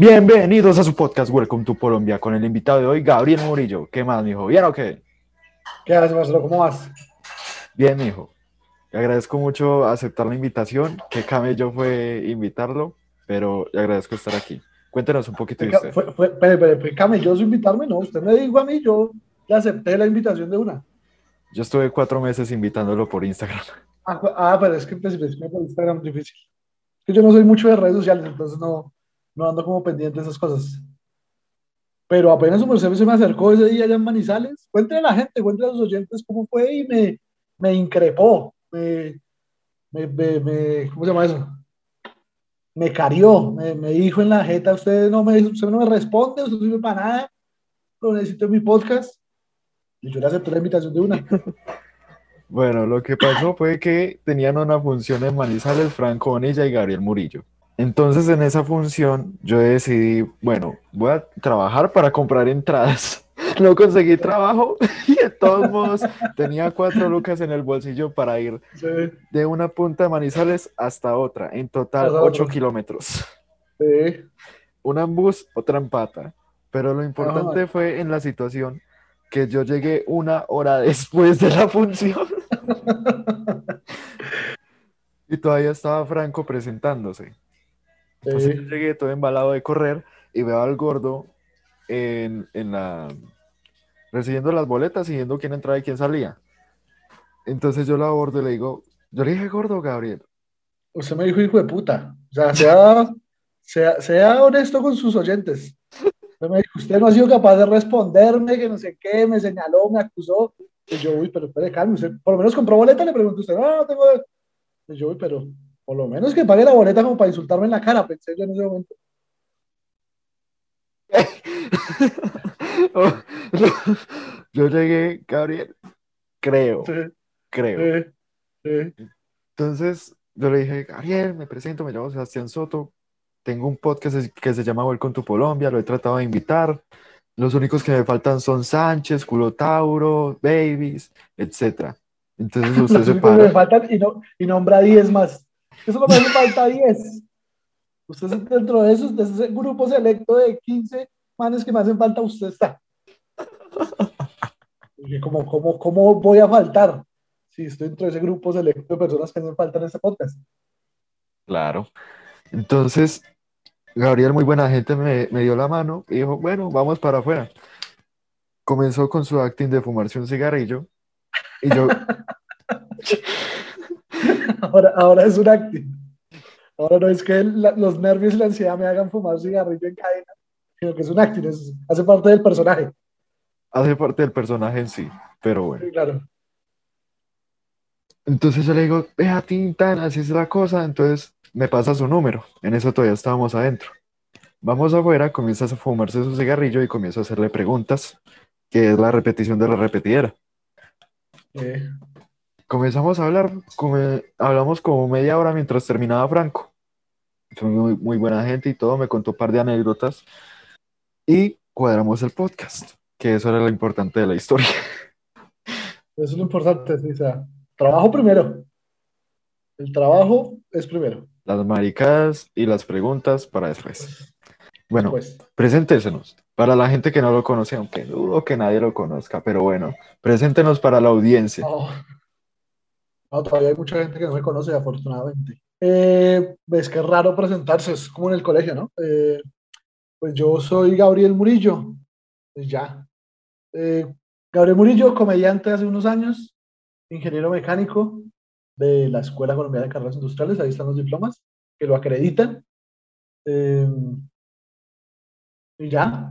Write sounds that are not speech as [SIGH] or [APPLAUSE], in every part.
Bienvenidos a su podcast Welcome to Colombia con el invitado de hoy, Gabriel Murillo. ¿Qué más, mijo? ¿Bien o qué? ¿Qué haces, Marcelo? ¿Cómo vas? Bien, mijo. Le agradezco mucho aceptar la invitación. Qué camello fue invitarlo, pero le agradezco estar aquí. Cuéntenos un poquito de usted. Fue, fue, fue, fue, fue camelloso invitarme, no. Usted me dijo a mí, yo le acepté la invitación de una. Yo estuve cuatro meses invitándolo por Instagram. Ah, ah pero es que pues, por Instagram es difícil. Yo no soy mucho de redes sociales, entonces no, no ando como pendiente de esas cosas. Pero apenas su merced se me acercó ese día allá en Manizales, cuéntale a la gente, cuéntale a los oyentes cómo fue y me, me increpó, me, me, me, ¿cómo se llama eso? Me carió, me, dijo en la jeta, usted no me, usted no me responde, usted no sirve para nada, lo necesito en mi podcast. Y yo le acepté la invitación de una. Bueno, lo que pasó fue que tenían una función en Manizales, Franco Bonilla y Gabriel Murillo. Entonces en esa función yo decidí, bueno, voy a trabajar para comprar entradas. [LAUGHS] No conseguí trabajo [LAUGHS] y de todos modos tenía cuatro lucas en el bolsillo para ir sí. de una punta de Manizales hasta otra, en total ocho kilómetros. Sí. Una en bus, otra en pata. Pero lo importante fue en la situación que yo llegué una hora después de la función. [LAUGHS] y todavía estaba Franco presentándose. Entonces sí. yo llegué todo embalado de correr y veo al gordo en, en, la recibiendo las boletas y viendo quién entraba y quién salía. Entonces yo lo abordo y le digo, yo le dije gordo, Gabriel. Usted me dijo hijo de puta. O sea, sea, sea, sea honesto con sus oyentes. Usted me dijo, usted no ha sido capaz de responderme, que no sé qué, me señaló, me acusó. Y yo, uy, pero espere, calme, usted por lo menos compró boleta, le pregunto usted, no, no tengo. Y yo, uy, pero por lo menos que pague la boleta como para insultarme en la cara, pensé yo en ese momento. [LAUGHS] yo llegué, Gabriel, creo, Sí, creo. sí, sí. Entonces yo le dije, Gabriel, me presento, me llamo Sebastián Soto, tengo un podcast que se llama Welcome to Colombia, lo he tratado de invitar. Los únicos que me faltan son Sánchez, Culotauro, Babies, etc. Entonces [LAUGHS] usted se que me para. faltan y, no, y nombra 10 más. Eso no me hace falta 10. Usted es dentro de esos, de ese grupo selecto de 15 manes que me hacen falta, usted está. Y ¿Cómo, cómo, ¿Cómo voy a faltar? Si estoy dentro de ese grupo selecto de personas que hacen falta en este podcast. Claro. Entonces, Gabriel, muy buena gente, me, me dio la mano y dijo, bueno, vamos para afuera. Comenzó con su acting de fumarse un cigarrillo y yo, [LAUGHS] Ahora, ahora es un acting. Ahora no es que la- los nervios y la ansiedad me hagan fumar cigarrillo en cadena, sino que es un acting, es- hace parte del personaje. hace parte del personaje en sí, pero bueno. Sí, claro. Entonces yo le digo, vea, Tintan, así es la cosa. Entonces me pasa su número. En eso todavía estábamos adentro. Vamos afuera, comienza a fumarse su cigarrillo y comienzo a hacerle preguntas, que es la repetición de la repetidera. Eh, Comenzamos a hablar, come- hablamos como media hora mientras terminaba Franco. Fue muy, muy buena gente y todo, me contó un par de anécdotas y cuadramos el podcast, que eso era lo importante de la historia. eso es lo importante. sí, o sea, trabajo primero. El trabajo es primero. Las maricadas y las preguntas para después. Bueno, Pues, preséntesenos. Para la gente que no lo conoce, aunque dudo que nadie lo conozca, pero bueno, preséntenos para la audiencia. no. No, todavía hay mucha gente que no me conoce, afortunadamente. Eh, ves que es raro presentarse, es como en el colegio, ¿no? Eh, pues yo soy Gabriel Murillo. Pues ya. Eh, Gabriel Murillo, comediante hace unos años, ingeniero mecánico de la Escuela Colombiana de Carreras Industriales, ahí están los diplomas que lo acreditan. Eh, y ya.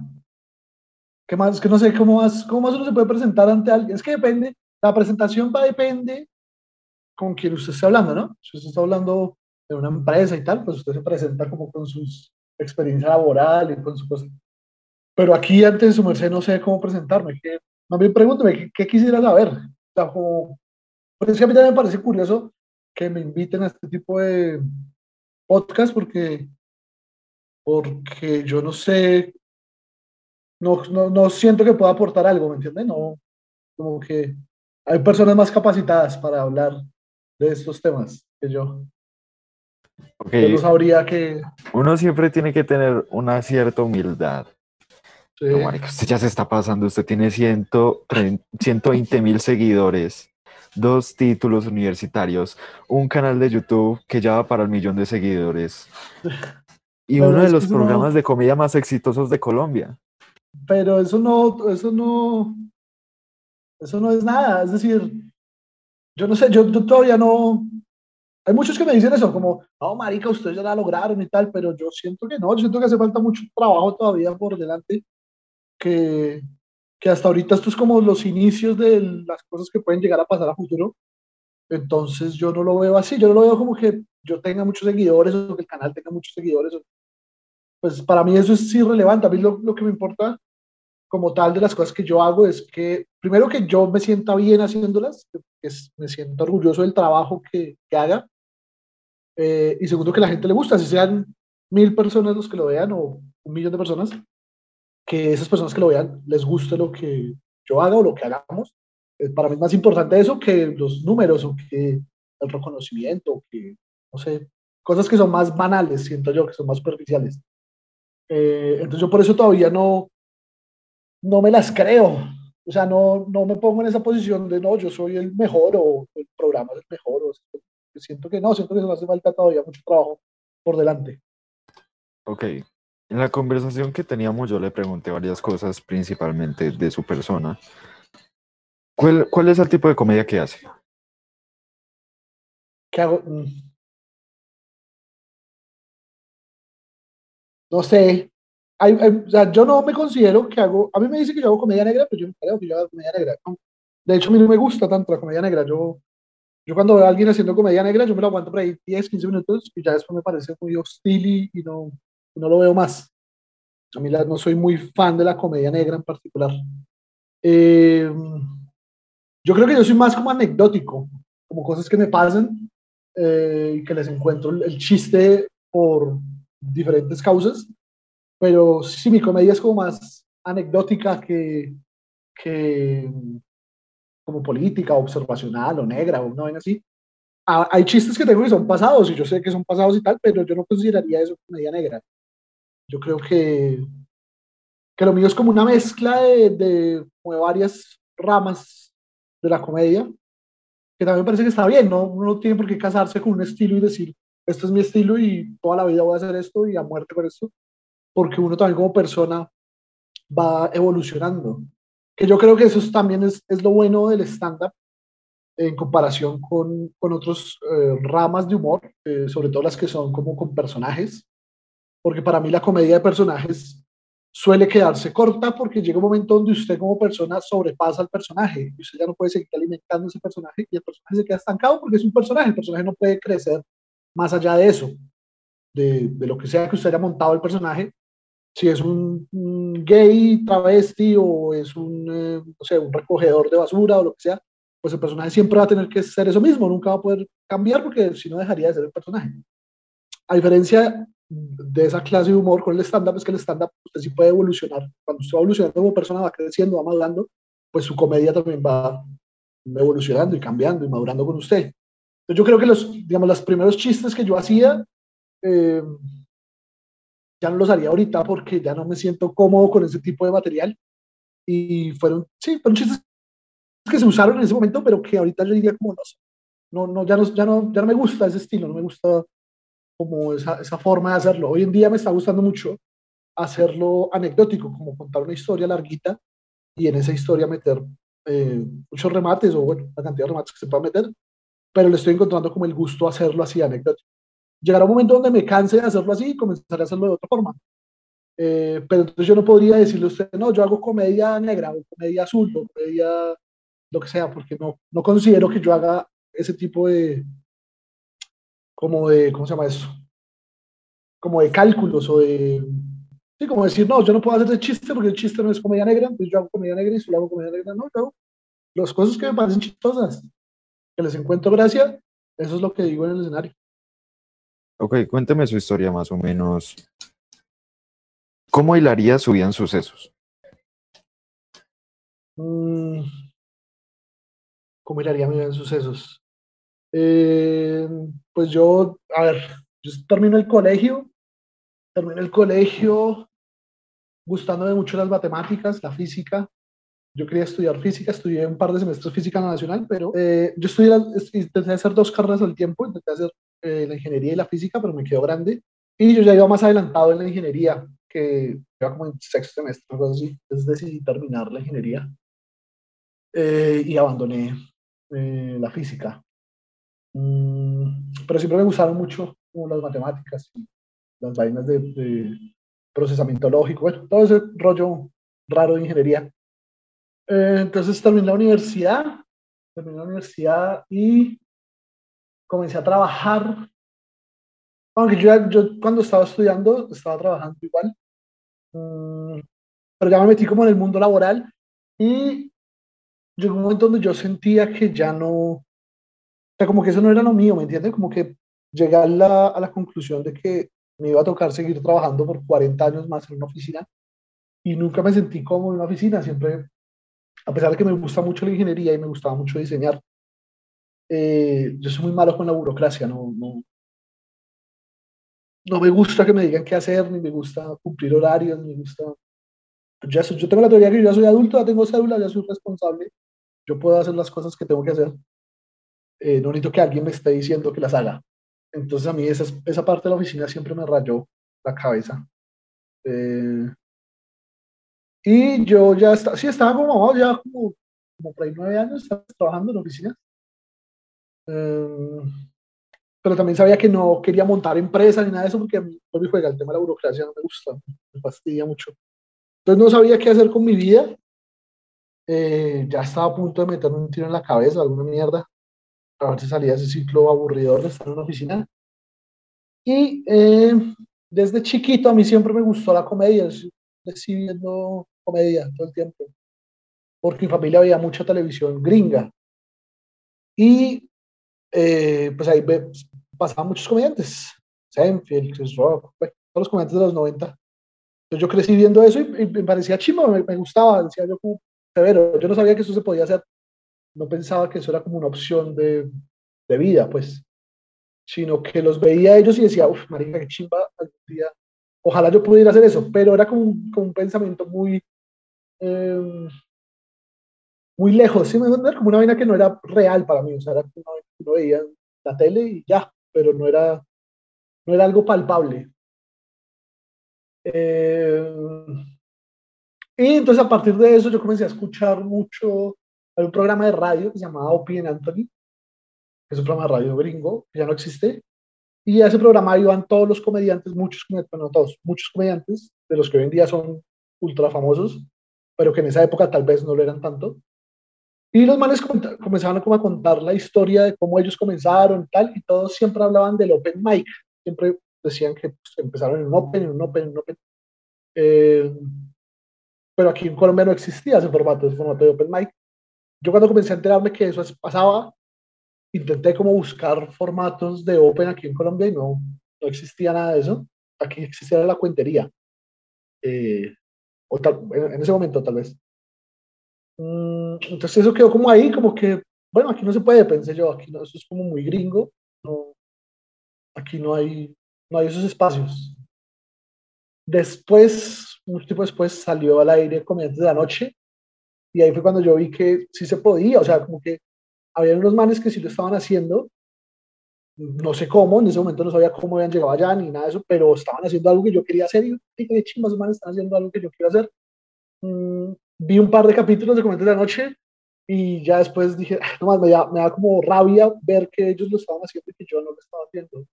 ¿Qué más? Es que no sé cómo más, cómo más uno se puede presentar ante alguien. Es que depende, la presentación va depende con quien usted esté hablando, ¿no? Si usted está hablando de una empresa y tal, pues usted se presenta como con sus experiencia laboral y con su cosa. Pero aquí, antes de su merced, no sé cómo presentarme. Que, más bien, pregúnteme, ¿qué, qué quisiera saber? O sea, como, pues es que a mí también me parece curioso que me inviten a este tipo de podcast porque, porque yo no sé, no, no, no siento que pueda aportar algo, ¿me entiende? No, como que hay personas más capacitadas para hablar de estos temas que yo. Yo no sabría que... Uno siempre tiene que tener una cierta humildad. Sí. No, marica, usted ya se está pasando. Usted tiene 120 mil seguidores, dos títulos universitarios, un canal de YouTube que ya va para el millón de seguidores y Pero uno de los eso no- programas de comedia más exitosos de Colombia. Pero eso no, eso no, eso no es nada. Es decir, yo no sé, yo, yo todavía no. Hay muchos que me dicen eso, como, no, marica, ustedes ya la lograron y tal, pero yo siento que no, yo siento que hace falta mucho trabajo todavía por delante, que, que hasta ahorita esto es como los inicios de las cosas que pueden llegar a pasar a futuro. Entonces yo no lo veo así, yo no lo veo como que yo tenga muchos seguidores o que el canal tenga muchos seguidores. Pues para mí eso es irrelevante. A mí lo, lo que me importa como tal de las cosas que yo hago es que, primero que yo me sienta bien haciéndolas, es- me siento orgulloso del trabajo que, que haga, eh, y segundo que la gente le gusta, si sean mil personas los que lo vean o un millón de personas, que esas personas que lo vean les guste lo que yo haga o lo que hagamos. Eh, para mí es más importante eso que los números o que el reconocimiento, o que, no sé, cosas que son más banales, siento yo, que son más superficiales. Eh, entonces yo por eso todavía no, no me las creo. O sea, no, no me pongo en esa posición de no, yo soy el mejor o el programa es el mejor. O sea, siento que no, siento que nos hace falta todavía mucho trabajo por delante. Ok. En la conversación que teníamos yo le pregunté varias cosas, principalmente de su persona. ¿Cuál, cuál es el tipo de comedia que hace? ¿Qué hago? Mm. No sé. Hay- hay- o sea, yo no me considero que hago. A mí me dicen que yo hago comedia negra, pero yo no creo que yo haga comedia negra. No. De hecho, a mí no me gusta tanto la comedia negra. Yo, yo cuando veo a alguien haciendo comedia negra, yo me lo aguanto por ahí 10, 15 minutos y ya después me parece muy hostil y, y no, no lo veo más. A mí la- no soy muy fan de la comedia negra en particular. Eh, yo creo que yo soy más como anecdótico, como cosas que me pasan eh, y que les encuentro el chiste por diferentes causas, pero sí, mi comedia es como más anecdótica que, que como política, observacional o negra o una vaina así. Hay chistes que tengo que son pasados y yo sé que son pasados y tal, pero yo no consideraría eso comedia negra. Yo creo que, que lo mío es como una mezcla de, de, de varias ramas de la comedia, que también parece que está bien, ¿no? Uno no tiene por qué casarse con un estilo y decir, este es mi estilo y toda la vida voy a hacer esto y a muerte con esto, porque uno también como persona va evolucionando. Que yo creo que eso es- también es, es lo bueno del stand-up en comparación con, con otras ramas de humor, eh, sobre todo las que son como con personajes, porque para mí la comedia de personajes suele quedarse corta porque llega un momento donde usted como persona sobrepasa al personaje y usted ya no puede seguir alimentando ese personaje y el personaje se queda estancado porque es un personaje, el personaje no puede crecer más allá de eso, de, de lo que sea que usted haya montado el personaje, si es un, gay travesti o es un, eh, no un recogedor de basura o lo que sea, pues el personaje siempre va a tener que ser eso mismo, nunca va a poder cambiar porque si no dejaría de ser el personaje. A diferencia de esa clase de humor con el stand-up, es que el stand-up usted sí puede evolucionar. Cuando usted va evolucionando como persona, va creciendo, va madurando, pues su comedia también va evolucionando y cambiando y madurando con usted. Entonces yo creo que los, digamos, los primeros chistes que yo hacía, eh, ya no los haría ahorita porque ya no me siento cómodo con ese tipo de material. Y fueron, sí, fueron chistes que se usaron en ese momento, pero que ahorita yo diría como no, no, no, ya no, ya no, ya no me gusta ese estilo, no me gusta como esa, esa forma de hacerlo. Hoy en día me está gustando mucho hacerlo anecdótico, como contar una historia larguita y en esa historia meter eh, muchos remates o bueno, la cantidad de remates que se pueda meter, pero le estoy encontrando como el gusto hacerlo así anecdótico. Llegará un momento donde me canse de hacerlo así y comenzaré a hacerlo de otra forma. Eh, pero entonces yo no podría decirle a usted, no, yo hago comedia negra o comedia azul o comedia lo que sea, porque no, no considero que yo haga ese tipo de, como de, ¿cómo se llama eso? Como de cálculos o de, sí, como decir, no, yo no puedo hacer de chiste porque el chiste no es comedia negra, entonces yo hago comedia negra y solo hago comedia negra, no, yo las cosas que me parecen chistosas, que les encuentro gracia, eso es lo que digo en el escenario. Ok, cuénteme su historia más o menos. ¿Cómo hilaría su vida en sucesos? Mm, ¿Cómo hilaría mi vida en sucesos? Eh, pues yo, a ver, yo termino el colegio, termino el colegio gustándome mucho las matemáticas, la física. Yo quería estudiar física, estudié un par de semestres física nacional, pero eh, yo estudié, intenté hacer dos carreras al tiempo, intenté hacer eh, la ingeniería y la física, pero me quedó grande. Y yo ya iba más adelantado en la ingeniería, que iba como en sexto semestre, algo así. Entonces decidí terminar la ingeniería eh, y abandoné la física. Mm, pero siempre me gustaron mucho las matemáticas y las vainas de, procesamiento lógico, bueno, todo ese rollo raro de ingeniería. Eh, entonces terminé la universidad, terminé la universidad y comencé a trabajar. Aunque yo, yo cuando estaba estudiando estaba trabajando igual, mm, pero ya me metí como en el mundo laboral y llegó un momento donde yo sentía que ya no, sea, como que eso no era lo mío, ¿me entiendes? Como que llegué a la, a la conclusión de que me iba a tocar seguir trabajando por 40 años más en una oficina y nunca me sentí como en una oficina, siempre, a pesar de que me gusta mucho la ingeniería y me gustaba mucho diseñar, eh, yo soy muy malo con la burocracia, no, no, no me gusta que me digan qué hacer, ni me gusta cumplir horarios, me gusta... Ya, yo tengo la teoría que yo ya soy adulto, ya tengo cédula, ya soy responsable, yo puedo hacer las cosas que tengo que hacer eh, no necesito que alguien me esté diciendo que las haga. Entonces a mí esa, esa parte de la oficina siempre me rayó la cabeza. Eh, y yo ya estaba, sí, estaba como, ya como, como por ahí nueve años trabajando en la Eh, pero también sabía que no quería montar empresa ni nada de eso porque a mí no me juega el tema de la burocracia, no me gusta, me fastidia mucho. Entonces no sabía qué hacer con mi vida. ya estaba a punto de meterme un tiro en la cabeza, alguna mierda a ver si salía ese ciclo aburridor de estar en una oficina. Y eh, desde chiquito a mí siempre me gustó la comedia, estoy viendo comedia todo el tiempo, porque mi familia veía mucha televisión gringa. Y eh, pues ahí pasaban muchos comediantes, Seinfeld, Chris todos los comediantes de los 90. Entonces yo crecí viendo eso y, me parecía chimo, me, gustaba, decía yo como severo, yo no sabía que eso se podía hacer no pensaba que eso era como una opción de, de vida, pues, sino que los veía ellos y decía, uff, marica, qué chimba, día, ojalá yo pudiera hacer eso, pero era como un pensamiento muy, eh, muy lejos, ¿sí me? Como una vaina que no era real para mí, o sea, era que uno veía la tele y ya, pero no era, no era algo palpable. Eh, y entonces a partir de eso yo comencé a escuchar mucho hay un programa de radio que se llamaba Opie Anthony, que es un programa de radio gringo, que ya no existe, y a ese programa iban todos los comediantes, muchos comediantes, no todos, muchos comediantes, de los que hoy en día son ultra famosos, pero que en esa época tal vez no lo eran tanto. Y los manes comenzaban como a contar la historia de cómo ellos comenzaron y tal, y todos siempre hablaban del open mic. Siempre decían que pues, empezaron en un open, en un open, en un open. Eh, pero aquí en Colombia no existía ese formato, ese formato de open mic yo cuando comencé a enterarme que eso pasaba, intenté como buscar formatos de Open aquí en Colombia y no, no existía nada de eso. Aquí existía la cuentería. Eh, o tal, en, ese momento tal vez. Mm, entonces eso quedó como ahí, como que, bueno, aquí no se puede, pensé yo, aquí no, eso es como muy gringo. Aquí no hay, no hay esos espacios. Después, un tiempo después, salió al aire Comediantes de la Noche, y ahí fue cuando yo vi que sí se podía, o sea, como que había unos manes que sí lo estaban haciendo, no sé cómo, en ese momento no sabía cómo habían llegado allá ni nada de eso, pero estaban haciendo algo que yo quería hacer y qué chingados manes están haciendo algo que yo quiero hacer. Vi un par de capítulos de Comentarios de la Noche y ya después dije, no más, me da, me da como rabia ver que ellos lo estaban haciendo y que yo no lo estaba haciendo.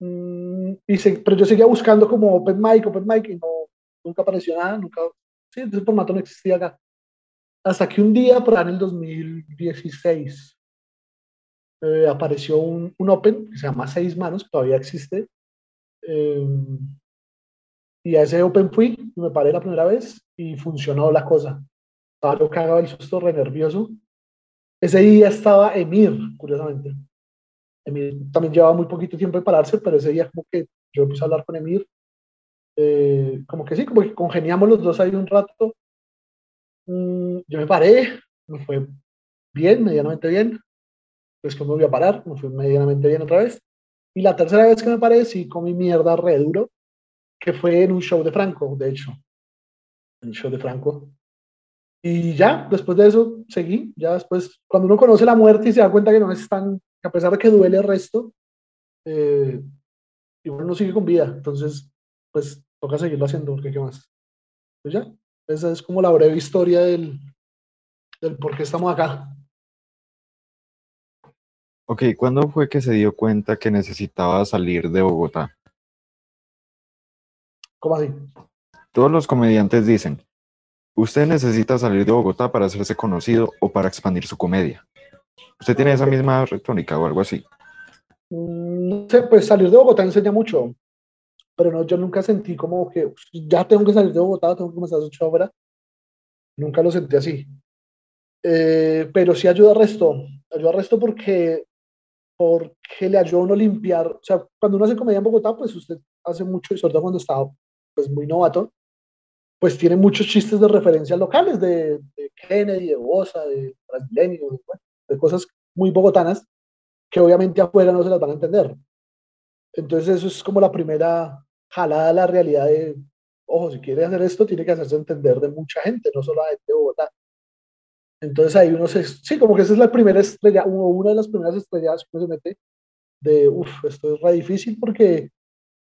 Mm, y pero yo seguía buscando como Open Mic, Open Mic y no, nunca apareció nada, nunca, sí, ese formato no existía acá. Hasta que un día, por ahí en el 2016, eh, apareció un, un, Open que se llama Seis Manos, que todavía existe. Eh, y a ese Open fui, me paré la primera vez y funcionó la cosa. Estaba yo cagado el susto, re nervioso. Ese día estaba Emir, curiosamente. Emir también llevaba muy poquito tiempo de pararse, pero ese día como que yo empecé a hablar con Emir. Eh, como que sí, como que congeniamos los dos ahí un rato Mm, yo me paré, me fue bien, medianamente bien. Después me volví a parar, me fue medianamente bien otra vez. Y la tercera vez que me paré, sí comí mierda re duro, que fue en un show de Franco, de hecho. En un show de Franco. Y ya, después de eso, seguí. Ya después, cuando uno conoce la muerte y se da cuenta que no es tan, a pesar de que duele el resto, eh, igual uno sigue con vida. Entonces, pues toca seguirlo haciendo, porque qué más. Pues ya, esa es como la breve historia del, del por qué estamos acá. Ok, ¿cuándo fue que se dio cuenta que necesitaba salir de Bogotá? ¿Cómo así? Todos los comediantes dicen, usted necesita salir de Bogotá para hacerse conocido o para expandir su comedia. ¿Usted tiene esa misma retórica o algo así? Mm, No sé, pues salir de Bogotá enseña mucho, pero no, yo nunca sentí como que "Uf, ya tengo que salir de Bogotá, tengo que comenzar a hacer ahora. Nunca lo sentí así. Eh, pero sí ayuda al resto, ayuda al resto porque, porque le ayuda a uno limpiar, o sea, cuando uno hace comedia en Bogotá, pues usted hace mucho, y sobre todo cuando está pues muy novato, pues tiene muchos chistes de referencias locales, de, de Kennedy, de Bosa, de brasileño, de, de cosas muy bogotanas, que obviamente afuera no se las van a entender. Entonces eso es como la primera jalada a la realidad de, ojo, si quiere hacer esto, tiene que hacerse entender de mucha gente, no solo de Bogotá. Entonces ahí uno se, sí, como que esa es la primera estrella, una de las primeras estrellas que se mete de, uff, esto es re difícil porque,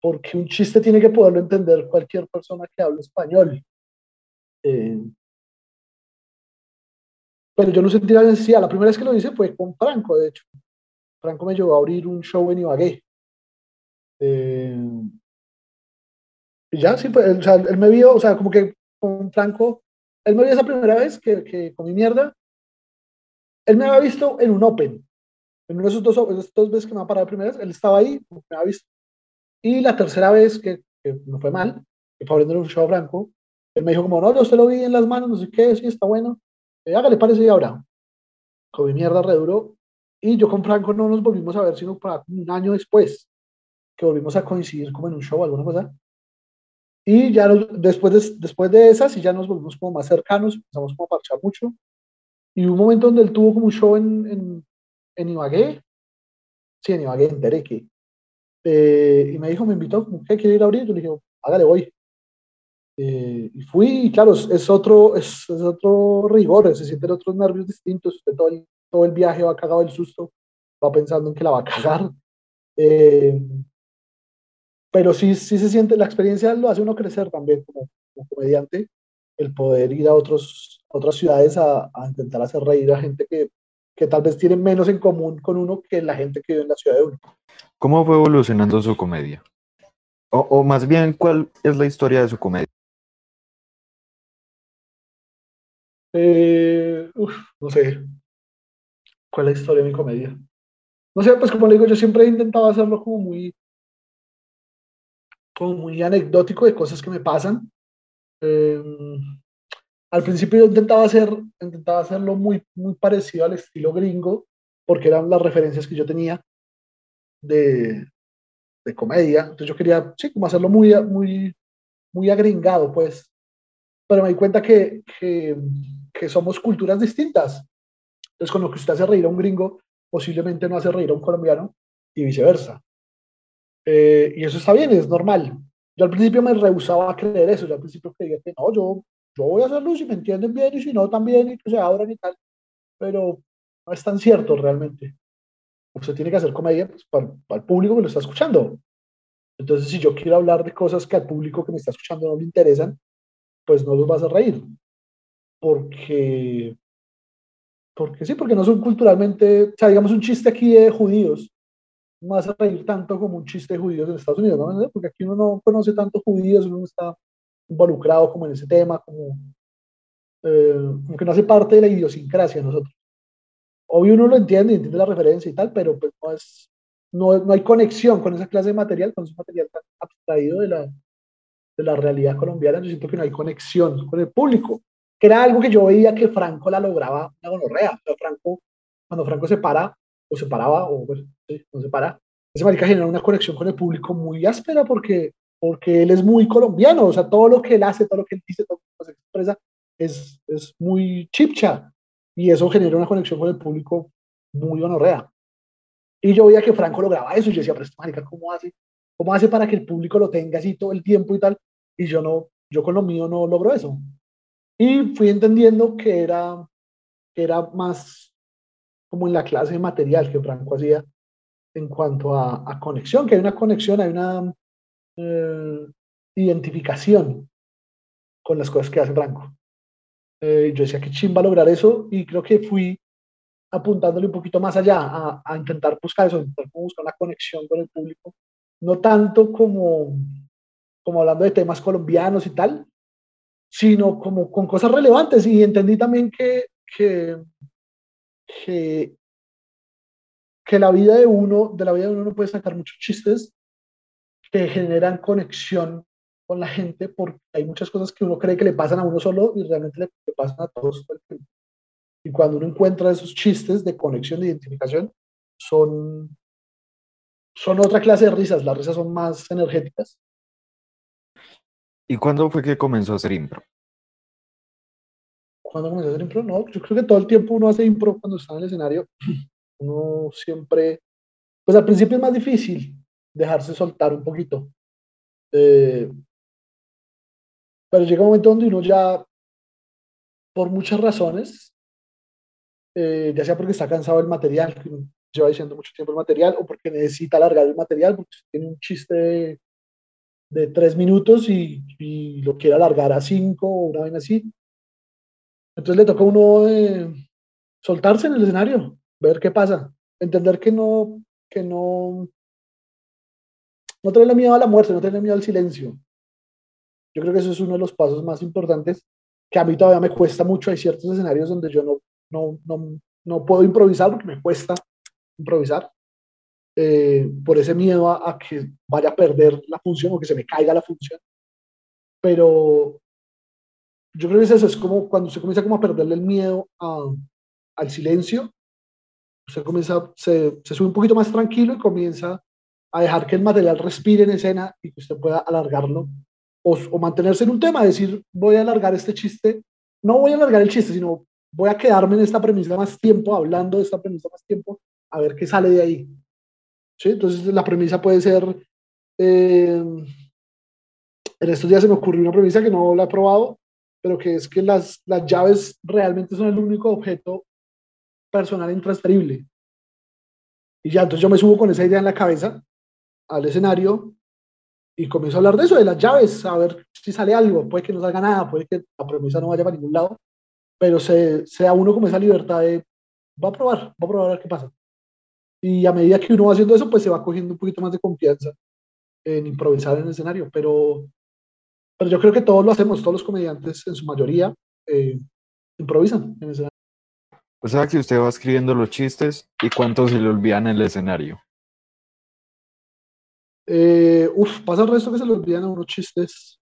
porque un chiste tiene que poderlo entender cualquier persona que hable español. Eh, pero yo no sentí la necesidad, la primera vez que lo hice fue con Franco, de hecho. Franco me llevó a abrir un show en Ibagué. Eh, y ya, sí, pues, o sea, él me vio, o sea, como que con Franco, él me vio esa primera vez que, que comí mierda. Él me había visto en un Open. En uno de esos dos, esas dos veces que me ha parado primera vez, él estaba ahí, me había visto. Y la tercera vez que, no fue mal, que fue abriendo un show a Franco, él me dijo como, no, yo usted lo vi en las manos, no sé qué, sí, está bueno. Eh, hágale, parece y ahora. Comí mierda re duro. Y yo con Franco no nos volvimos a ver, sino para un año después, que volvimos a coincidir como en un show, alguna cosa. Y ya después, de, después de esas, y ya nos volvimos como más cercanos, empezamos como a parchar mucho. Y hubo un momento donde él tuvo como un show en, en, en Ibagué, sí, en Ibagué, en Tereque. Eh, y me dijo, me invitó, ¿qué quiere ir a abrir? Yo le dije, hágale, voy. Eh, y fui, y claro, es, otro, es, es otro rigor, se sienten otros nervios distintos. Usted todo el, todo el viaje va cagado del susto, va pensando en que la va a cagar. Eh, pero sí, sí se siente, la experiencia lo hace uno crecer también como, como comediante, el poder ir a, otros, otras ciudades a, a intentar hacer reír a gente que, que tal vez tiene menos en común con uno que la gente que vive en la ciudad de uno. ¿Cómo fue evolucionando su comedia? O, más bien, ¿cuál es la historia de su comedia? Eh, no sé. ¿Cuál es la historia de mi comedia? No sé, pues como le digo, yo siempre he intentado hacerlo como muy, como muy anecdótico de cosas que me pasan. Eh, al principio yo intentaba hacer, intentaba hacerlo muy, muy parecido al estilo gringo, porque eran las referencias que yo tenía de, de comedia. Entonces yo quería, sí, como hacerlo muy, muy, muy agringado, pues. Pero me di cuenta que, que, que somos culturas distintas. Entonces, con lo que usted hace reír a un gringo, posiblemente no hace reír a un colombiano y viceversa. Eh, y eso está bien, es normal. Yo al principio me rehusaba a creer eso. Yo al principio creía que no, yo, yo voy a hacerlo si me entienden bien y si no también y que se abran y tal. Pero no es tan cierto realmente. Usted tiene que hacer comedia pues, para, el público que lo está escuchando. Entonces, si yo quiero hablar de cosas que al público que me está escuchando no le interesan, pues no los vas a reír. Porque porque sí, porque no son culturalmente, o sea, digamos un chiste aquí de judíos, no vas a reír tanto como un chiste de judíos en Estados Unidos, ¿no? Porque aquí uno no conoce tanto judíos, uno no está involucrado como en ese tema, como, eh, como que no hace parte de la idiosincrasia nosotros. Obvio uno lo entiende, entiende la referencia y tal, pero pues no, es, no, no hay conexión con esa clase de material, con ese material tan abstraído de la, de la realidad colombiana, yo siento que no hay conexión con el público que era algo que yo veía que Franco la lograba una gonorrea. O sea, Franco, cuando Franco se para, o se paraba, o pues, sí, no se para, ese marica genera una conexión con el público muy áspera porque, porque él es muy colombiano, o sea, todo lo que él hace, todo lo que él dice, todo lo que se expresa, es, es muy chipcha, y eso genera una conexión con el público muy gonorrea. Y yo veía que Franco lograba eso y yo decía, pero esta marica, ¿cómo hace? ¿Cómo hace para que el público lo tenga así todo el tiempo y tal? Y yo no, yo con lo mío no logro eso. Y fui entendiendo que era, que era más como en la clase de material que Franco hacía en cuanto a, conexión, que hay una conexión, hay una eh, identificación con las cosas que hace Franco. Eh, yo decía que chimba lograr eso y creo que fui apuntándole un poquito más allá a, intentar buscar eso, intentar buscar una conexión con el público, no tanto como, como hablando de temas colombianos y tal, sino como con cosas relevantes. Y entendí también que, que, que, que la vida de uno, de la vida de uno no puede sacar muchos chistes que generan conexión con la gente porque hay muchas cosas que uno cree que le pasan a uno solo y realmente le, pasan a todos Y cuando uno encuentra esos chistes de conexión, de identificación, son, son otra clase de risas. Las risas son más energéticas. ¿Y cuándo fue que comenzó a hacer impro? ¿Cuándo comenzó a hacer impro? No, yo creo que todo el tiempo uno hace impro cuando está en el escenario. [CLEARS THROAT] Uno siempre, pues al principio es más difícil dejarse soltar un poquito. Eh, pero llega un momento donde uno ya, por muchas razones, eh, ya sea porque está cansado del material, que lleva diciendo mucho tiempo el material, o porque necesita alargar el material, porque tiene un chiste de, tres minutos y, lo quiere alargar a cinco o una vez así. Entonces le toca a uno eh, soltarse en el escenario, ver qué pasa, entender que no, que no, no tenerle miedo a la muerte, no tenerle miedo al silencio, yo creo que eso es uno de los pasos más importantes que a mí todavía me cuesta mucho. Hay ciertos escenarios donde yo no, no, no, no puedo improvisar porque me cuesta improvisar eh, por ese miedo a, que vaya a perder la función o que se me caiga la función. Pero yo creo que eso, es como cuando se comienza como a perderle el miedo al silencio, usted comienza, se, se, sube un poquito más tranquilo y comienza a dejar que el material respire en escena y que usted pueda alargarlo o, mantenerse en un tema, decir, voy a alargar este chiste, no voy a alargar el chiste, sino voy a quedarme en esta premisa más tiempo, hablando de esta premisa más tiempo, a ver qué sale de ahí. ¿Sí? Entonces la premisa puede ser, eh, en estos días se me ocurrió una premisa que no la he probado, pero que es que las, las llaves realmente son el único objeto personal intransferible. Y ya, entonces yo me subo con esa idea en la cabeza al escenario y comienzo a hablar de eso, de las llaves, a ver si sale algo. Puede que no salga nada, puede que la premisa no vaya para ningún lado, pero se, sea uno como esa libertad de, va a probar, va a probar a ver qué pasa. Y a medida que uno va haciendo eso, pues se va cogiendo un poquito más de confianza en improvisar en el escenario. Pero, pero yo creo que todos lo hacemos, todos los comediantes en su mayoría eh, improvisan en el escenario. O sea que usted va escribiendo los chistes y cuántos se le olvidan en el escenario. Eh, uf, pasa el resto que se le olvidan a unos chistes.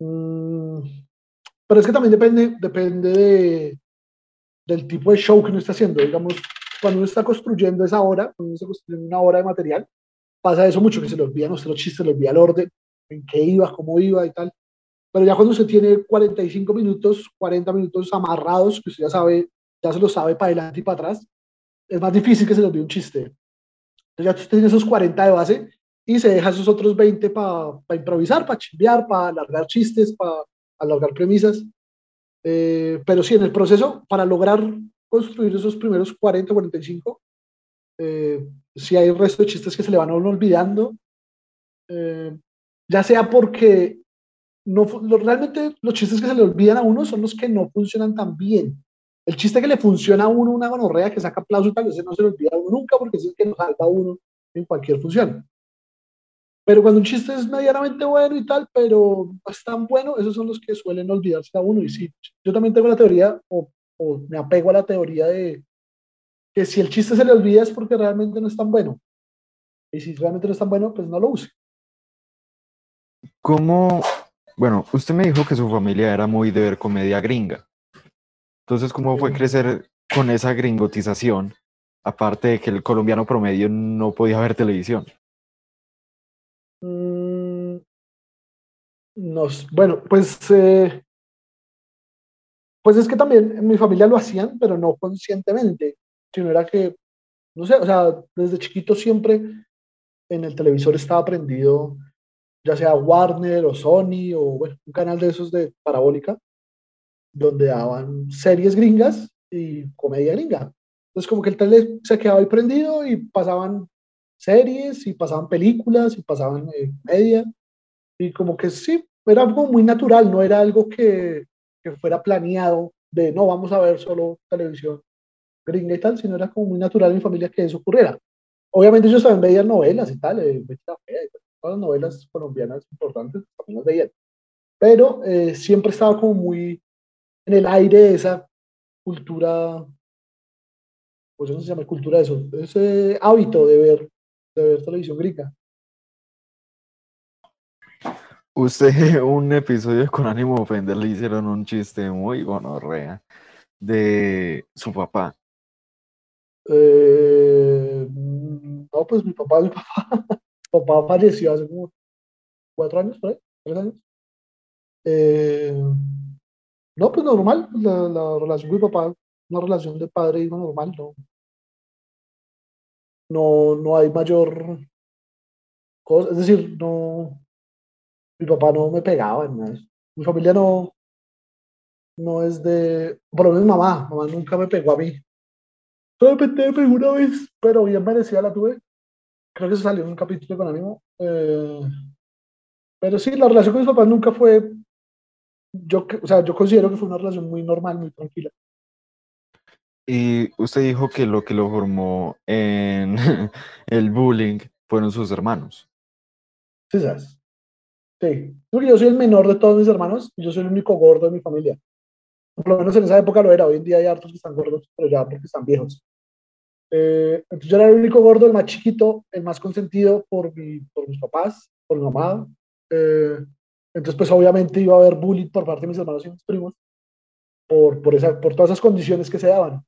Mm, pero es que también depende, depende de, del tipo de show que uno está haciendo. Digamos, cuando uno está construyendo esa hora, cuando uno está construyendo una hora de material, pasa eso mucho, que se le olvidan los chistes, se le olvida el orden, en qué iba, cómo iba y tal. Pero ya cuando usted tiene 45 minutos, 40 minutos amarrados, que usted ya sabe, ya se lo sabe para adelante y para atrás, es más difícil que se le olvide un chiste. Entonces ya usted tiene esos 40 de base y se deja esos otros 20 para improvisar, para chimbear, para alargar chistes, para alargar premisas. Eh, pero sí, en el proceso, para lograr construir esos primeros 40, 45, eh, si hay resto de chistes que se le van a uno olvidando, eh, ya sea porque no, realmente los chistes que se le olvidan a uno son los que no funcionan tan bien. El chiste que le funciona a uno, una gonorrea que saca aplauso, tal vez no se le olvida a uno nunca porque es el que nos salva a uno en cualquier función. Pero cuando un chiste es medianamente bueno y tal, pero no es tan bueno, esos son los que suelen olvidarse a uno. Y sí, yo también tengo la teoría, o, me apego a la teoría de que si el chiste se le olvida es porque realmente no es tan bueno. Y si realmente no es tan bueno, pues no lo use. ¿Cómo? Bueno, usted me dijo que su familia era muy de ver comedia gringa. Entonces, ¿cómo fue crecer con esa gringotización? Aparte de que el colombiano promedio no podía ver televisión. Mm, nos, bueno, pues, eh, pues es que también en mi familia lo hacían, pero no conscientemente, sino era que no sé, o sea, desde chiquito siempre en el televisor estaba prendido, ya sea Warner o Sony o bueno, un canal de esos de parabólica, donde daban series gringas y comedia gringa. Entonces como que el tele se quedaba ahí prendido y pasaban series y pasaban películas y pasaban eh, media y como que sí, era algo muy natural, no era algo que, que fuera planeado de no vamos a ver solo televisión gringa y tal, sino era como muy natural en mi familia que eso ocurriera. Obviamente ellos también veían novelas y tal, eh, todas las novelas colombianas importantes también las veían, pero eh, siempre estaba como muy en el aire esa cultura, pues eso se llama cultura eso, ese hábito de ver, de ver televisión gringa. Usted, [LAUGHS] un episodio con ánimo de ofender, le hicieron un chiste muy gonorrea de su papá. Eh, no, pues mi papá, [LAUGHS] mi papá, mi papá falleció hace como cuatro años, por ahí, tres años. Eh, no, pues normal, la, la, relación con mi papá, una relación de padre e hijo normal, no. No, no hay mayor cosa, es decir, no, mi papá no me pegaba, mi familia no, no es de, por lo menos mamá, mamá nunca me pegó a mí, Solamente me pegó una vez, pero bien merecida la tuve. Creo que se salió en un capítulo con ánimo. Eh, pero sí, la relación con mis papás nunca fue. Yo, o sea, yo considero que fue una relación muy normal, muy tranquila. Y usted dijo que lo que lo formó en [LAUGHS] el bullying fueron sus hermanos. Sí. Sí. Yo soy el menor de todos mis hermanos y yo soy el único gordo de mi familia. Por lo menos en esa época lo era. Hoy en día hay hartos que están gordos, pero ya porque están viejos. Eh, entonces yo era el único gordo, el más chiquito, el más consentido por, mi, por mis papás, por mi mamá. Eh, entonces pues obviamente iba a haber bullying por parte de mis hermanos y mis primos por, por, esa, por todas esas condiciones que se daban.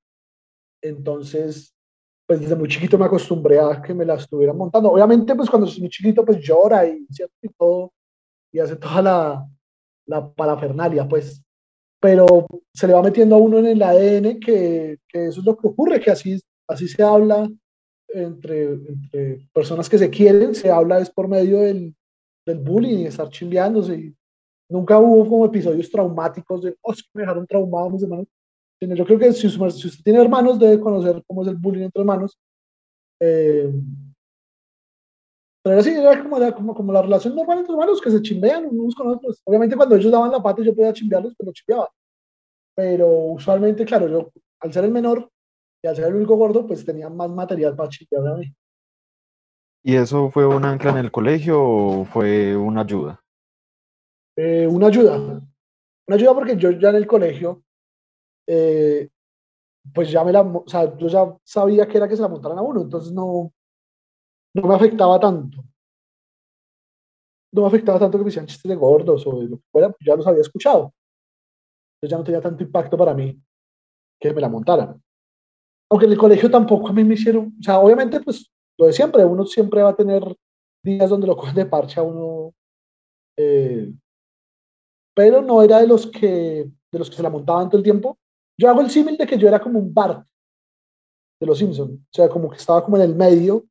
Entonces, pues desde muy chiquito me acostumbré a que me la estuvieran montando. Obviamente pues cuando es muy chiquito pues llora y, y todo y hace toda la, la parafernalia pues pero se le va metiendo a uno en el ADN que, que, eso es lo que ocurre, que así así se habla entre, entre, personas que se quieren, se habla es por medio del, del bullying y estar chimbeándose. Y nunca hubo como episodios traumáticos de, oh, es me dejaron traumado mis hermanos. Yo creo que si, si, usted tiene hermanos, debe conocer cómo es el bullying entre hermanos. Eh, pero así era como, la, como, como, la relación normal entre hermanos, que se chimbean unos con otros. Obviamente cuando ellos daban la pata yo podía chimbearlos, pero chimbeaba. Pero usualmente, claro, yo al ser el menor, y al ser el único gordo, pues tenía más material para chipear a mí. ¿Y eso fue un ancla en el colegio o fue una ayuda? Eh, una ayuda. Una ayuda porque yo ya en el colegio, eh, pues ya me la, o sea, yo ya sabía que era que se la montaran a uno, entonces no, no me afectaba tanto. No me afectaba tanto que me hicieran chistes de gordos o de lo que fuera, pues ya los había escuchado. Entonces ya no tenía tanto impacto para mí que me la montaran aunque en el colegio tampoco a mí me hicieron, o sea, obviamente, pues lo de siempre, uno siempre va a tener días donde lo cogen de parche a uno, eh, pero no era de los que de los que se la montaban todo el tiempo. Yo hago el símil de que yo era como un Bart de los Simpsons, o sea, como que estaba como en el medio,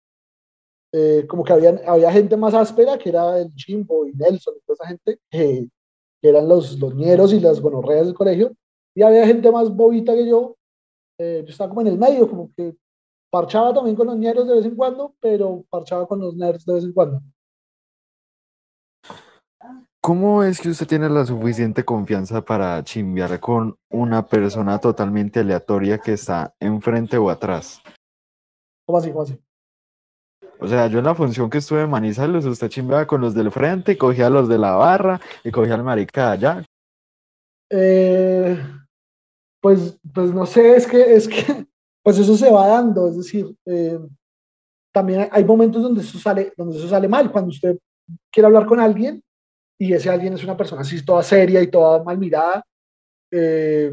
eh, como que había, había gente más áspera, que era el Jimbo y Nelson y toda esa gente, que, eran los, los ñeros y las gonorreas del colegio, y había gente más bobita que yo, eh, yo estaba como en el medio, como que parchaba también con los nerds de vez en cuando, pero parchaba con los nerds de vez en cuando. ¿Cómo es que usted tiene la suficiente confianza para chimbear con una persona totalmente aleatoria que está enfrente o atrás? ¿Cómo así? ¿Cómo así? O sea, yo en la función que estuve en Manizales, usted chimbeaba con los del frente, cogía a los de la barra y cogía al marica allá. Eh, pues, pues no sé, es que, es que, [LAUGHS] pues eso se va dando, es decir, eh, también hay momentos donde eso, sale, donde eso sale mal, cuando usted quiere hablar con alguien y ese alguien es una persona así toda seria y toda mal mirada, eh,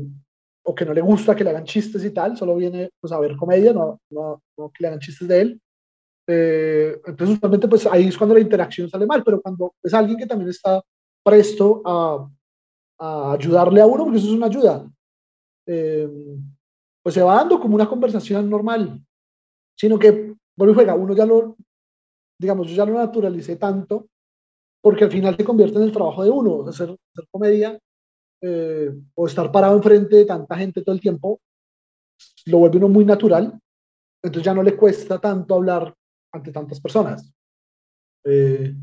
o que no le gusta que le hagan chistes y tal, solo viene pues, a ver comedia, no, no, no que le hagan chistes de él. Eh, entonces, usualmente, pues ahí es cuando la interacción sale mal, pero cuando es alguien que también está presto a, a ayudarle a uno, porque eso es una ayuda, eh, pues se va dando como una conversación normal. sino que, bueno, juega, uno ya lo, digamos, yo ya lo naturalicé tanto, porque al final se convierte en el trabajo de uno, hacer, hacer comedia eh, o estar parado enfrente de tanta gente todo el tiempo, lo vuelve uno muy natural, entonces ya no le cuesta tanto hablar ante tantas personas. Eh,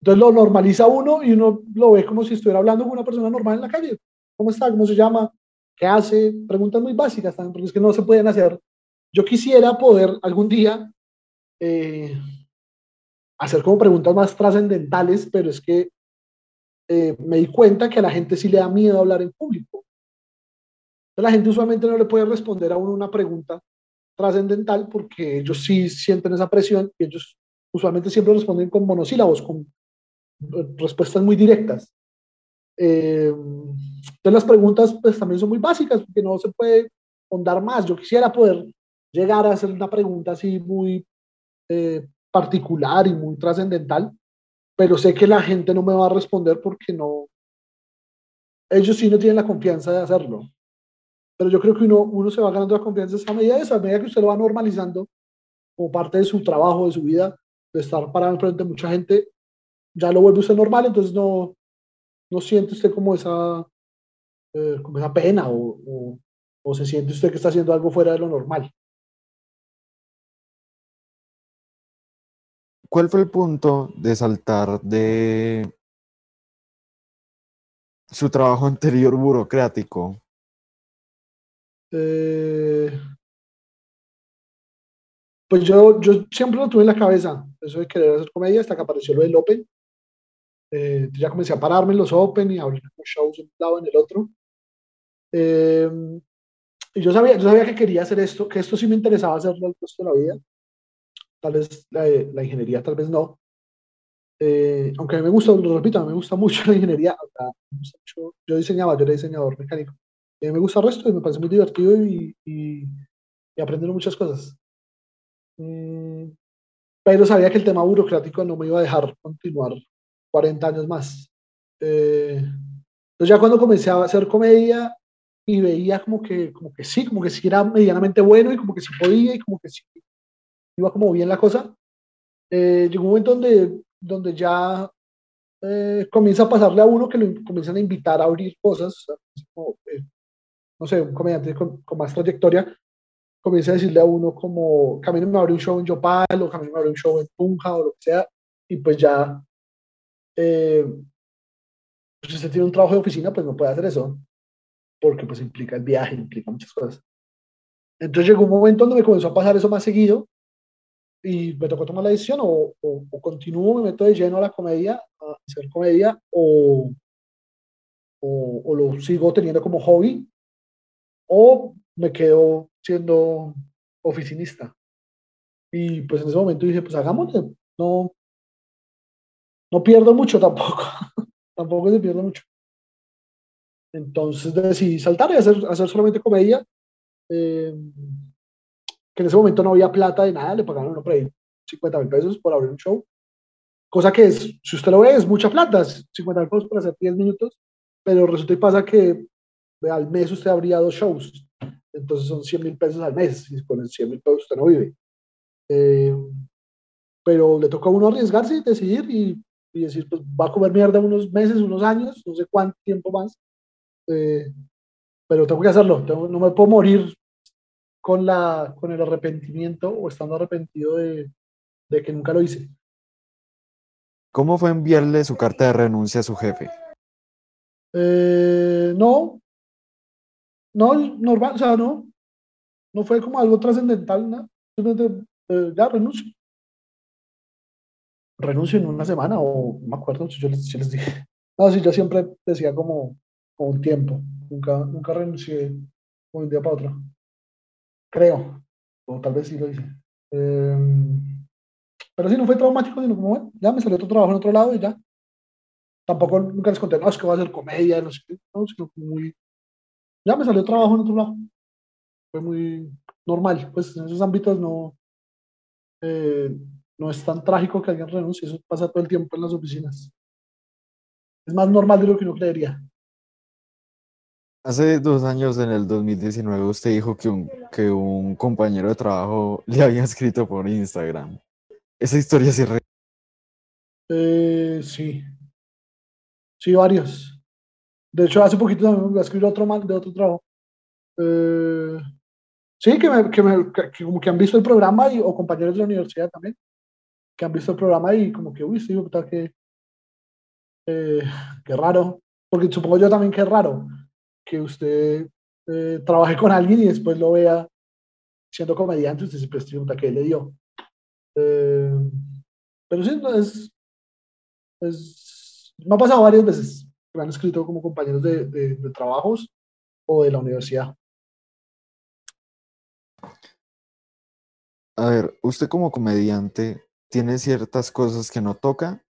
entonces lo normaliza uno y uno lo ve como si estuviera hablando con una persona normal en la calle. ¿Cómo está? ¿Cómo se llama? ¿Qué hace? Preguntas muy básicas también, porque es que no se pueden hacer. Yo quisiera poder algún día eh, hacer como preguntas más trascendentales, pero es que eh, me di cuenta que a la gente sí le da miedo hablar en público. La gente usualmente no le puede responder a uno una pregunta trascendental porque ellos sí sienten esa presión y ellos usualmente siempre responden con monosílabos, con respuestas muy directas. Eh, entonces las preguntas pues también son muy básicas porque no se puede ahondar más. Yo quisiera poder llegar a hacer una pregunta así muy eh, particular y muy trascendental, pero sé que la gente no me va a responder porque no, ellos sí no tienen la confianza de hacerlo. Pero yo creo que uno, uno se va ganando la confianza a medida de esa, medida que usted lo va normalizando como parte de su trabajo, de su vida, de estar parado enfrente de mucha gente, ya lo vuelve usted normal, entonces no, no siente usted como esa, eh, como esa pena o, o, o se siente usted que está haciendo algo fuera de lo normal. ¿Cuál fue el punto de saltar de su trabajo [LAUGHS] anterior burocrático? Eh, pues yo, yo siempre lo tuve en la cabeza, eso de querer hacer comedia, hasta que apareció lo del Open. Eh, ya comencé a pararme en los Open y a abrir shows en un lado en el otro. Eh, y yo sabía, yo sabía que quería hacer esto, que esto sí me interesaba hacerlo el resto de la vida tal vez la, la ingeniería, tal vez no. Eh, aunque me gusta, lo repito, me gusta mucho [LAUGHS] la ingeniería. yo diseñaba, yo era diseñador mecánico. Y a mí me gusta el resto y me parece muy divertido y, y, aprender muchas cosas. Mm, pero sabía que el tema burocrático no me iba a dejar continuar 40 años más. Eh, entonces ya cuando comencé a hacer comedia y veía como que, como que sí, como que sí era medianamente bueno y como que sí podía y como que sí iba como bien la cosa. Eh, llegó un momento donde, donde ya eh, comienza a pasarle a uno que lo comienzan a invitar a abrir cosas, eh, no sé, un comediante con, con, más trayectoria, comienza a decirle a uno como, camino me abre un show en Yopal o camino me abre un show en Tunja o lo que sea, y pues ya, pues si usted tiene un trabajo de oficina, pues no puede hacer eso, porque pues implica el viaje, implica muchas cosas. Entonces llegó un momento donde me comenzó a pasar eso más seguido y me tocó tomar la decisión o, o, continúo, me meto de lleno a la comedia, a hacer comedia, o, o, lo sigo teniendo como hobby, o me quedo siendo oficinista. Y pues en ese momento dije, pues hagámoslo, no, no pierdo mucho tampoco, [LAUGHS] tampoco se pierde mucho. Entonces decidí saltar y hacer, hacer solamente comedia. Eh, que en ese momento no había plata de nada, le pagaron uno por ahí 50 mil pesos por abrir un show. Cosa que es, si usted lo ve, es mucha plata, 50 mil pesos para hacer 10 minutos, pero resulta y pasa que al mes usted abría dos shows, entonces son 100 mil pesos al mes, y con 100 mil pesos usted no vive. Eh, pero le toca a uno arriesgarse decidir y, y, decir, pues va a comer mierda unos meses, unos años, no sé cuánto tiempo más, eh, pero tengo que hacerlo, no me puedo morir con, la, con el arrepentimiento o estando arrepentido de, de que nunca lo hice. ¿Cómo fue enviarle su carta de renuncia a su jefe? Eh, no, no, normal, o sea, no, no fue como algo trascendental, ¿no? Simplemente, eh, ya renuncio. Renuncio en una semana o no me acuerdo si yo les, si les dije. No, sí, yo siempre decía como, como un tiempo, nunca, nunca renuncié de un día para otro creo, o tal vez sí lo hice. Em, pero sí, no fue traumático, sino como, bueno, ya me salió otro trabajo en otro lado y ya. Tampoco nunca les conté, no, es que voy a hacer comedia, no sé qué, no, sino muy, ya me salió trabajo en otro lado. Fue muy normal, pues en esos ámbitos no, eh, no es tan trágico que alguien renuncie, eso pasa todo el tiempo en las oficinas. Es más normal de lo que uno creería. Hace dos años, en el 2019, usted dijo que un, que un compañero de trabajo [LAUGHS] le había escrito por Instagram. Esa historia sí es real. Eh, sí. Sí, varios. De hecho, hace poquito me escribir otro man de otro trabajo. Eh, sí, que, me, que, me, que como que han visto el programa y, o compañeros de la universidad también, que han visto el programa y como que, uy, sí, que, eh, qué raro. Porque supongo yo también que es raro que usted eh, trabaje con alguien y después lo vea siendo comediante, usted se pregunta qué le dio. Eh, pero sí, es, es, me ha pasado varias veces. Me han escrito como compañeros de, de, de trabajos o de la universidad. A ver, usted como comediante tiene ciertas cosas que no toca,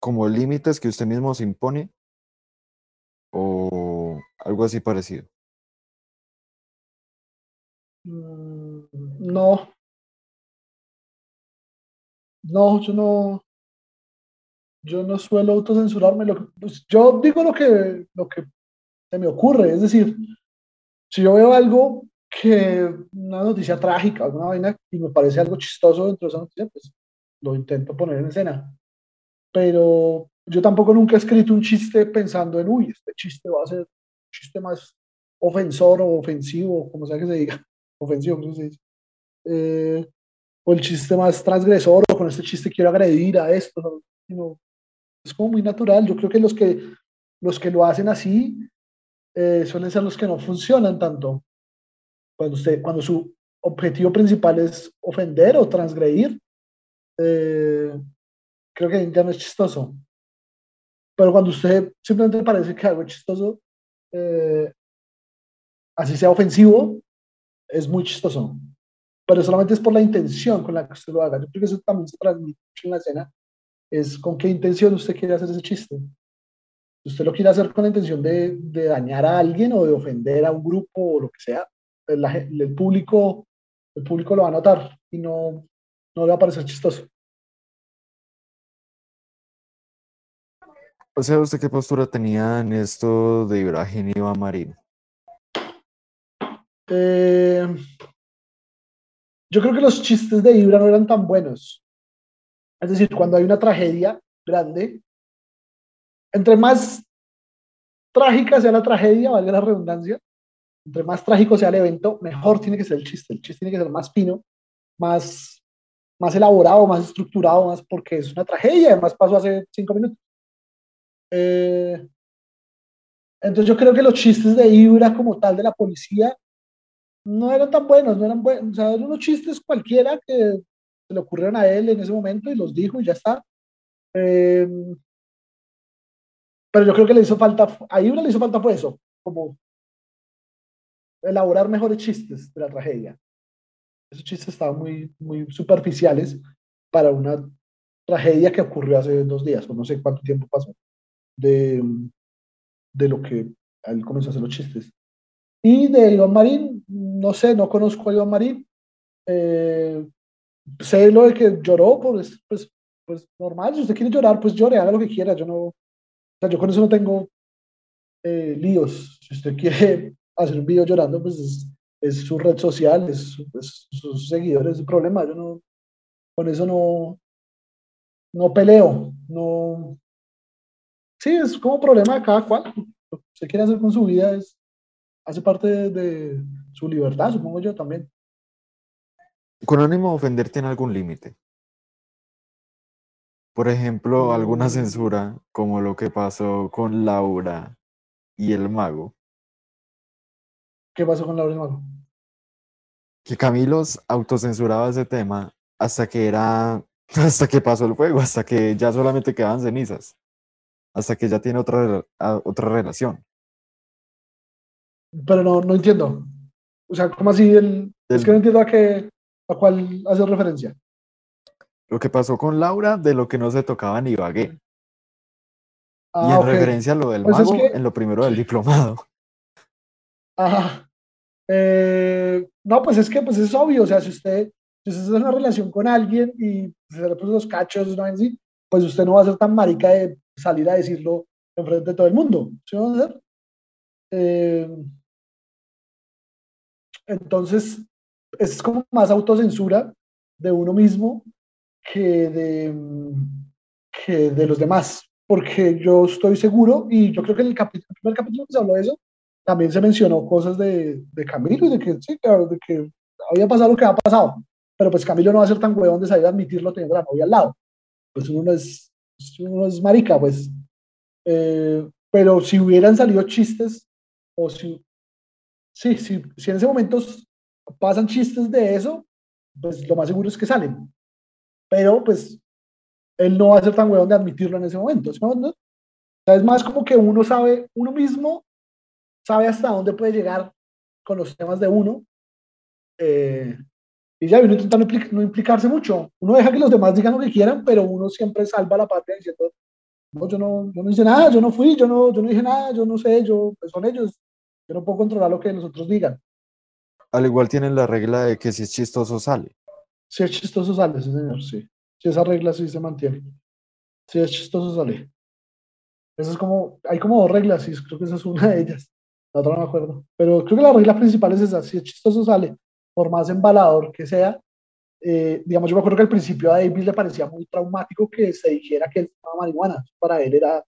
como límites que usted mismo se impone, o algo así parecido. Mm, no. No, yo no. Yo no suelo autocensurarme. Lo pues, yo digo lo que, lo que se me ocurre. Es decir, si yo veo algo que una noticia trágica, alguna vaina, y me parece algo chistoso dentro de esa noticia, pues lo intento poner en escena. Pero yo tampoco nunca he escrito un chiste pensando en, uy, este chiste va a ser chiste más ofensor o ofensivo, como sea que se diga, [LAUGHS] ofensivo, no se dice. Eh, o el chiste más transgresor, o con este chiste quiero agredir a esto. ¿no? es como muy natural. Yo creo que los que, los que lo hacen así eh, suelen ser los que no funcionan tanto. Cuando, usted, cuando su objetivo principal es ofender o transgredir, eh, creo que ya no es chistoso. Pero cuando usted simplemente parece que algo chistoso, eh, así sea ofensivo, es muy chistoso. Pero solamente es por la intención con la que usted lo haga. Yo creo que eso también se transmite en la escena. Es con qué intención usted quiere hacer ese chiste. usted lo quiere hacer con la intención de, dañar a alguien o de ofender a un grupo o lo que sea, el, el, público, el público lo va a notar y no, no le va a parecer chistoso. O sea, ¿usted qué postura tenía en esto de Ibrahim y Iván Marín? Eh, yo creo que los chistes de Ibra no eran tan buenos. Es decir, cuando hay una tragedia grande, entre más trágica sea la tragedia, valga la redundancia, entre más trágico sea el evento, mejor tiene que ser el chiste. El chiste tiene que ser más fino, más, más elaborado, más estructurado, más porque es una tragedia. Además, pasó hace cinco minutos. Eh, entonces, yo creo que los chistes de Ibra, como tal, de la policía, no eran tan buenos, no eran buenos. O sea, eran unos chistes cualquiera que se le ocurrieron a él en ese momento y los dijo y ya está. Eh, pero yo creo que le hizo falta, a Ibra le hizo falta fue eso, como elaborar mejores chistes de la tragedia. Esos chistes estaban muy, muy superficiales para una tragedia que ocurrió hace dos días, o no sé cuánto tiempo pasó, de, de lo que él comenzó a hacer los chistes. Y de Iván Marín, no sé, no conozco a Iván Marín. Eh, sé lo de que lloró, pues, pues, pues normal, si usted quiere llorar, pues llore, haga lo que quiera. Yo no, o sea, yo con eso no tengo eh, líos. Si usted quiere [LAUGHS] hacer un video llorando, pues es, es su red social, es, es, sus seguidores, su problema. Yo no, con eso no, no peleo, no. Sí, es como problema de cada cual. Lo que usted quiere hacer con su vida es, hace parte de, de su libertad, supongo yo también. Con ánimo de ofender, ¿tiene algún límite? Por ejemplo, alguna Mm. censura, como lo que pasó con Laura y el mago, ¿Qué pasó con Laura y Mago? que Camilos autocensuraba ese tema hasta que era, [LAUGHS] hasta que pasó el fuego, hasta que ya solamente quedaban cenizas, hasta que ya tiene otra, rela- a- otra relación. Pero no, no entiendo. O sea, ¿cómo así? El, es que no entiendo a qué, a cuál hace referencia. Lo que pasó con Laura, de lo que no se tocaba ni Ibagué. y Ah, en referencia a lo del Pues es mago, que- en lo primero del diplomado. [LAUGHS] Ajá. Eh, no, pues es que pues es obvio, o sea, si usted, si usted está en una relación con alguien y se le puso los cachos, ¿no? pues usted no va a ser tan marica de salir a decirlo enfrente de todo el mundo. ¿Sí va a hacer? Eh, entonces, es como más autocensura de uno mismo que de, que de los demás, porque yo estoy seguro, y yo creo que en el, capítulo, primer capítulo que se habló de eso, también se mencionó cosas de, de Camilo y de que, sí, claro, de que había pasado lo que ha pasado, pero pues Camilo no va a ser tan huevón de salir a admitirlo teniendo a la novia al lado. Pues uno no es, uno es marica, pues. Eh, pero si hubieran salido chistes, o si, sí, si, si en ese momento pasan chistes de eso, pues lo más seguro es que salen. Pero pues él no va a ser tan huevón de admitirlo en ese momento. ¿no? es más como que uno sabe, uno mismo sabe hasta dónde puede llegar con los temas de uno. Eh, y ya, uno intenta no, implicarse mucho. Uno deja que los demás digan lo que quieran, pero uno siempre salva la patria diciendo, no, yo no, yo no hice nada, yo no fui, yo no, yo no dije nada, yo no sé, yo, pues son ellos. Yo no puedo controlar lo que los otros digan. Al igual tienen la regla de que si es chistoso sale. Si es chistoso sale, sí, señor, sí. Si esa regla sí se mantiene. Si es chistoso sale. Eso es como, hay como dos reglas, y creo que esa es una de ellas. La otra no me acuerdo. Pero creo que la regla principal es esa, si es chistoso sale por más embalador que sea, eh, digamos, yo me acuerdo que al principio a David le parecía muy traumático que se dijera que él fumaba marihuana. Para él era,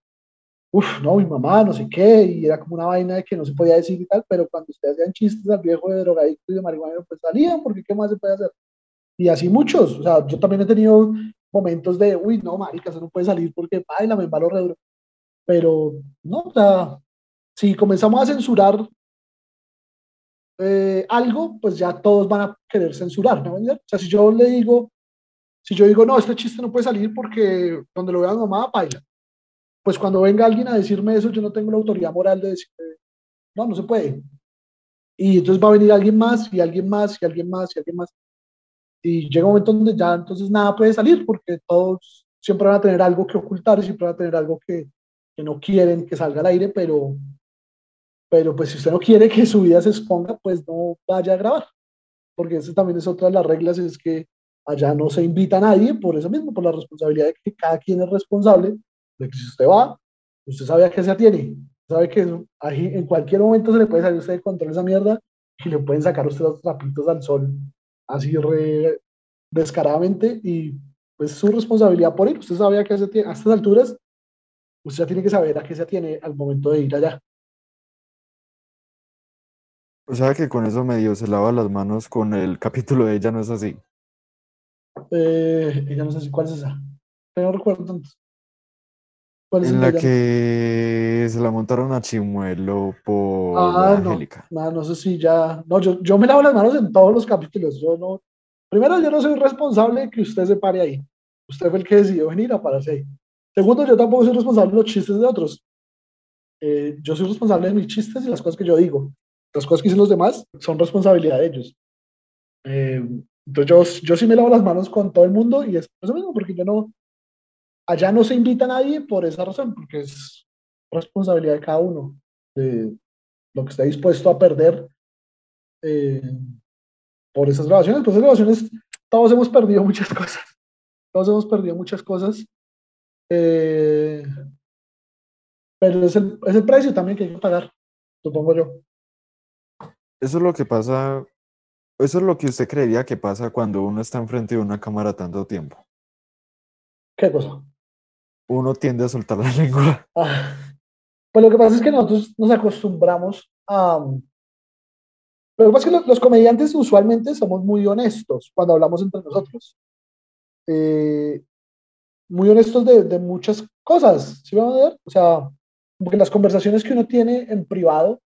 uff, no, mi mamá, no sé qué, y era como una vaina de que no se podía decir y tal, pero cuando ustedes hacían chistes al viejo de drogadicto y de marihuana, pues salían, porque ¿qué más se puede hacer? Y así muchos, o sea, yo también he tenido momentos de, uy, no, marica, eso no puede salir porque baila, me embalo re duro. Pero, no, o sea, si comenzamos a censurar eh, algo, pues ya todos van a querer censurar. O sea, si yo le digo, si yo digo, no, este chiste no puede salir porque donde lo vea mi mamá, baila. Pues cuando venga alguien a decirme eso, yo no tengo la autoridad moral de decir, no, no se puede. Y entonces va a venir alguien más y alguien más y alguien más y alguien más. Y llega un momento donde ya entonces nada puede salir porque todos siempre van a tener algo que ocultar y siempre van a tener algo que, que no quieren que salga al aire, pero, pero pues si usted no quiere que su vida se exponga, pues no vaya a grabar, porque esa también es otra de las reglas, es que allá no se invita a nadie por eso mismo, por la responsabilidad de que cada quien es responsable, de que si usted va, usted sabe a qué se atiene, sabe que en cualquier momento se le puede salir a usted de control esa mierda y le pueden sacar a usted los trapitos al sol así re descaradamente y pues su responsabilidad por ir, usted sabe a qué se tiene, a estas alturas, usted ya tiene que saber a qué se atiene al momento de ir allá. O sea que con eso medio se lava las manos con el capítulo de ella, ¿no es así? Eh, ella no sé si cuál es esa. No recuerdo tanto. ¿Cuál es en la que se la montaron a Chimuelo por ah, Angélica. No, no, sé si ya. No, yo, yo me lavo las manos en todos los capítulos. Yo no. Primero, yo no soy responsable de que usted se pare ahí. Usted fue el que decidió venir a pararse ahí. Segundo, yo tampoco soy responsable de los chistes de otros. Eh, yo soy responsable de mis chistes y las cosas que yo digo. Las cosas que dicen los demás son responsabilidad de ellos. Eh, entonces yo, yo sí me lavo las manos con todo el mundo y es eso mismo, porque yo no, allá no se invita a nadie por esa razón, porque es responsabilidad de cada uno, de lo que está dispuesto a perder eh, por esas grabaciones. Pues esas grabaciones, todos hemos perdido muchas cosas, todos hemos perdido muchas cosas, eh, pero es el, es el precio también que hay que pagar, supongo yo. Eso es lo que pasa, eso es lo que usted creería que pasa cuando uno está enfrente de una cámara tanto tiempo. ¿Qué cosa? Uno tiende a soltar la [LAUGHS] lengua. Ah, pues lo que pasa es que nosotros nos acostumbramos a... Lo que pasa es que los, comediantes usualmente somos muy honestos cuando hablamos entre nosotros. Eh, muy honestos de, de, muchas cosas, ¿sí van a ver? O sea, porque las conversaciones que uno tiene en privado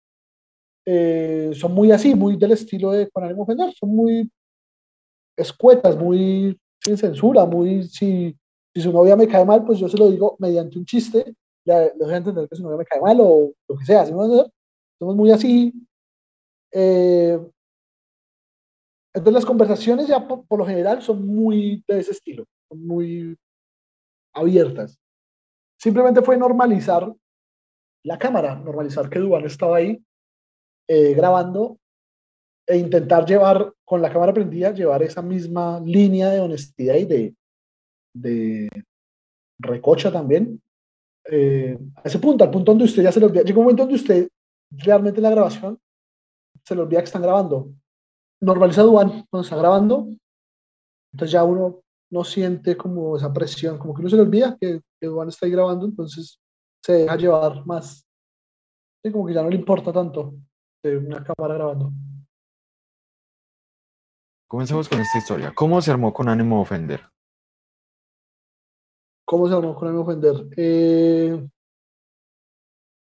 eh, son muy así, muy del estilo de Juan ánimo ofender, son muy escuetas, muy sin censura, muy si, si su novia me cae mal, pues yo se lo digo mediante un chiste, le a entender que su novia me cae mal o lo que sea, somos muy así. Eh, entonces las conversaciones ya por, lo general son muy de ese estilo, son muy abiertas. Simplemente fue normalizar la cámara, normalizar que Duan estaba ahí eh, grabando e intentar llevar, con la cámara prendida, llevar esa misma línea de honestidad y de, de recocha también. Eh, a ese punto, al punto donde usted ya se lo... Llega un momento donde usted realmente la grabación se le olvida que están grabando. Normaliza Duan cuando está grabando, entonces ya uno no siente como esa presión, como que uno se le olvida que, que Duan está ahí grabando, entonces se deja llevar más. Y como que ya no le importa tanto de una cámara grabando. Comencemos con esta historia. ¿Cómo se armó con ánimo de ofender? ¿Cómo se armó con ánimo de ofender? Eh,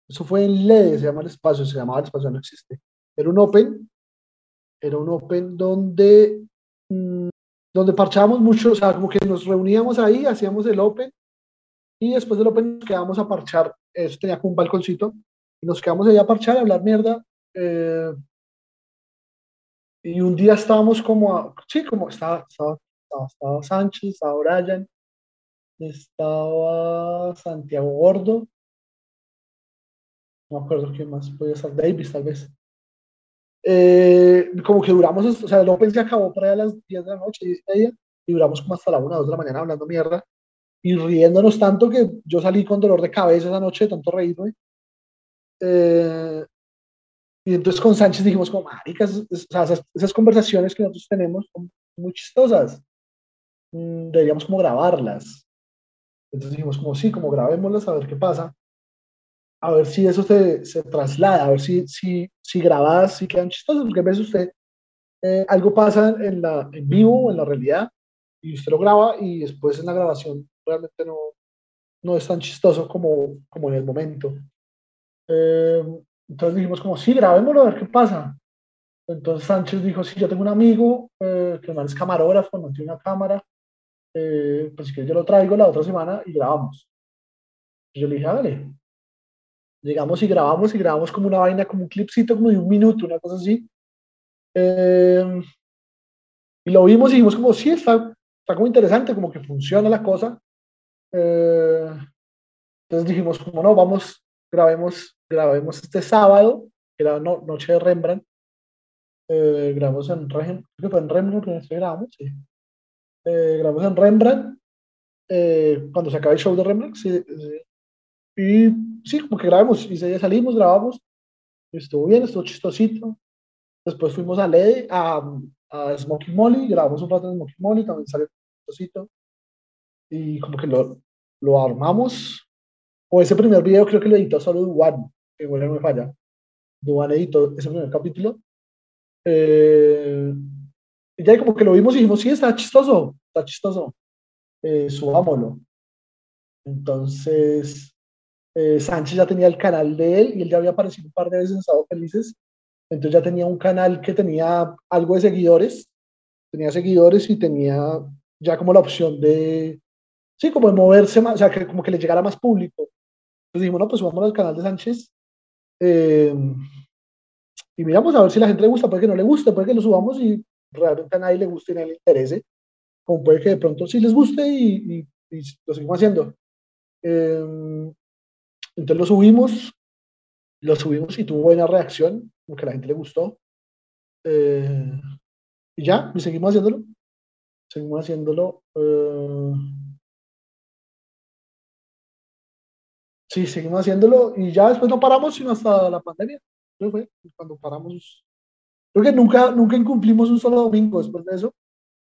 eso fue en LED, se llama el espacio, se llamaba el espacio, no existe. Era un open, era un open donde, mm, donde parchábamos mucho, o sea, como que nos reuníamos ahí, hacíamos el open y después del open nos quedábamos a parchar. Eso tenía como un balconcito y nos quedamos ahí a parchar, a hablar mierda. Eh, y un día estábamos como, a- sí, como estaba, estaba, estaba, Sánchez, estaba Brian, estaba Santiago Gordo, no me acuerdo quién más, podía estar Davis tal vez. Eh, como que duramos, o sea, el Open se acabó por ahí a las 10 de la noche, 10 y media, y duramos como hasta la 1 2 de la mañana hablando mierda y riéndonos tanto que yo salí con dolor de cabeza esa noche de tanto reírme. Eh, y entonces con Sánchez dijimos como, maricas, esas, esas conversaciones que nosotros tenemos son muy chistosas. Mm, deberíamos como grabarlas. Entonces dijimos como, sí, como grabémoslas a ver qué pasa. A ver si eso se, se traslada, a ver si, si, si grabadas sí quedan chistosas, porque a veces usted, eh, algo pasa en, la, en vivo en la realidad y usted lo graba y después en la grabación realmente no, no es tan chistoso como, como en el momento. Eh, entonces dijimos como, sí, grabémoslo a ver qué pasa. Entonces Sánchez dijo, sí, yo tengo un amigo eh, que man es camarógrafo, no tiene una cámara, eh, pues que yo lo traigo la otra semana y grabamos. Y yo le dije, hágale. Llegamos y grabamos y grabamos como una vaina, como un clipcito como de un minuto, una cosa así. Eh, y lo vimos y dijimos como, sí, está, está como interesante, como que funciona la cosa. Eh, entonces dijimos como, no, vamos, grabemos, grabemos este sábado, que era no- noche de Rembrandt. Eh, grabamos en Rembrandt, creo que fue en Rembrandt que nosotros grabamos, sí. Eh, grabamos en Rembrandt, eh, cuando se acaba el show de Rembrandt, sí, sí. Y sí, como que grabamos, y ya salimos, grabamos, y estuvo bien, estuvo chistosito. Después fuimos a LED, a, a Smoky Molly, grabamos un rato en Smoky Molly, también salió chistosito. Y como que lo, lo armamos. O ese primer video creo que lo editó solo Duan, que igual no me falla. Duan editó ese primer capítulo. Eh, y ya como que lo vimos y dijimos, sí, está chistoso, está chistoso. Eh, subámoslo. Entonces, eh, Sánchez ya tenía el canal de él y él ya había aparecido un par de veces en Estados Felices. Entonces ya tenía un canal que tenía algo de seguidores, tenía seguidores y tenía ya como la opción de, sí, como de moverse más, o sea, que como que le llegara más público. Entonces dijimos, no, pues subamos al canal de Sánchez eh, y miramos a ver si la gente le gusta, puede que no le guste, puede que lo subamos y realmente a nadie le guste y a nadie le interese, como puede que de pronto sí les guste y, y- lo seguimos haciendo. Eh, entonces lo subimos, lo subimos y tuvo buena reacción, como que a la gente le gustó. Eh, y ya, y seguimos haciéndolo. Seguimos haciéndolo. Sí, seguimos haciéndolo y ya después no paramos sino hasta la pandemia. Creo fue cuando paramos. Creo que nunca, nunca incumplimos un solo domingo después de eso.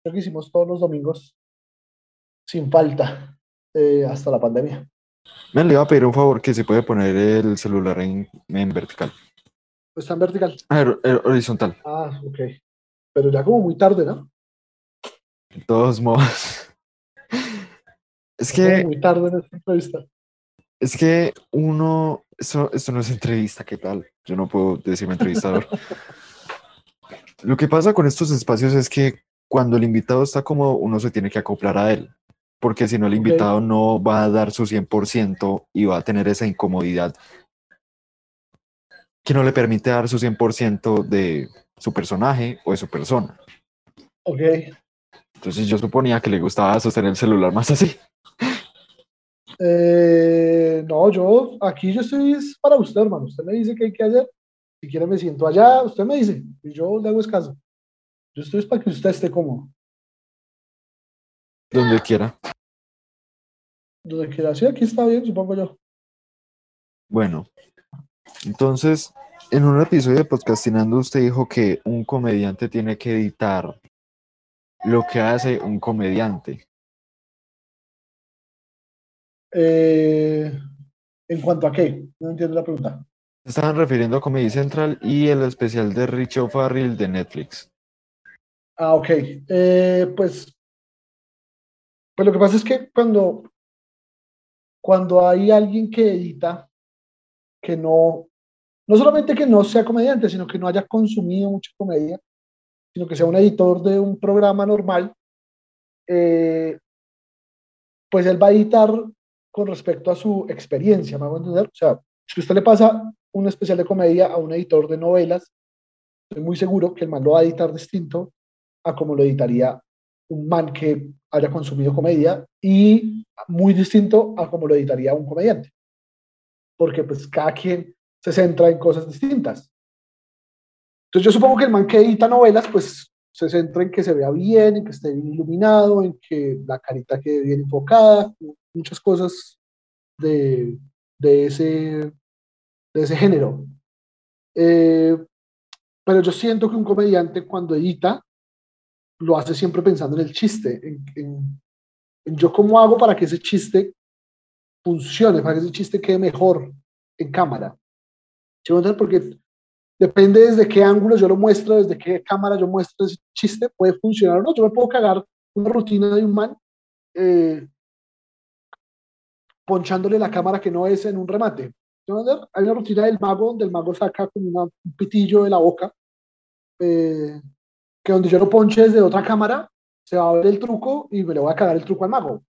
Creo que hicimos todos los domingos sin falta eh, hasta la pandemia. Me le iba a pedir un favor que se puede poner el celular en, en vertical. Está en vertical. Ah, er- er- horizontal. Ah, ok. Pero ya como muy tarde, ¿no? De todos modos. [LAUGHS] Es que, muy tarde en esta entrevista. Es que uno, esto, esto no es entrevista, ¿qué tal? Yo no puedo decirme entrevistador. Lo que pasa con estos espacios es que cuando el invitado está cómodo, uno se tiene que acoplar a él, porque si no, el invitado no va a dar su 100% y va a tener esa incomodidad que no le permite dar su 100% de su personaje o de su persona. Ok. Entonces yo suponía que le gustaba sostener el celular más así. Eh, no, yo aquí yo estoy es para usted, hermano. Usted me dice qué hay que hacer. Si quiere me siento allá, usted me dice y yo le hago escaso. Yo estoy es para que usted esté cómodo. Donde quiera. Donde quiera. Sí, aquí está bien, supongo yo. Bueno, entonces, En un episodio de Podcastinando usted dijo que un comediante tiene que editar lo que hace un comediante. Eh, ¿En cuanto a qué? No entiendo la pregunta. Se estaban refiriendo a Comedy Central y el especial de Richo Farrell de Netflix. Ah, ok. Eh, pues, pues lo que pasa es que cuando, cuando hay alguien que edita, que no, no solamente que no sea comediante, sino que no haya consumido mucha comedia, sino que sea un editor de un programa normal, eh, pues él va a editar con respecto a su experiencia, ¿me hago entender? O sea, si usted le pasa un especial de comedia a un editor de novelas, estoy muy seguro que el man lo va a editar distinto a como lo editaría un man que haya consumido comedia y muy distinto a como lo editaría un comediante. Porque pues cada quien se centra en cosas distintas. Entonces yo supongo que el man que edita novelas pues se centra en que se vea bien, en que esté bien iluminado, en que la carita quede bien enfocada, muchas cosas de, de, ese, de ese género. Eh, pero yo siento que un comediante cuando edita lo hace siempre pensando en el chiste, en, yo cómo hago para que ese chiste funcione, para que ese chiste quede mejor en cámara. Porque depende desde qué ángulo yo lo muestro, desde qué cámara yo muestro ese chiste, puede funcionar o no. Yo me puedo cagar una rutina de un man eh, ponchándole la cámara que no es en un remate. Hay una rutina del mago donde el mago saca como un pitillo de la boca eh, que donde yo lo ponche desde otra cámara, se va a ver el truco y me le voy a cagar el truco al mago.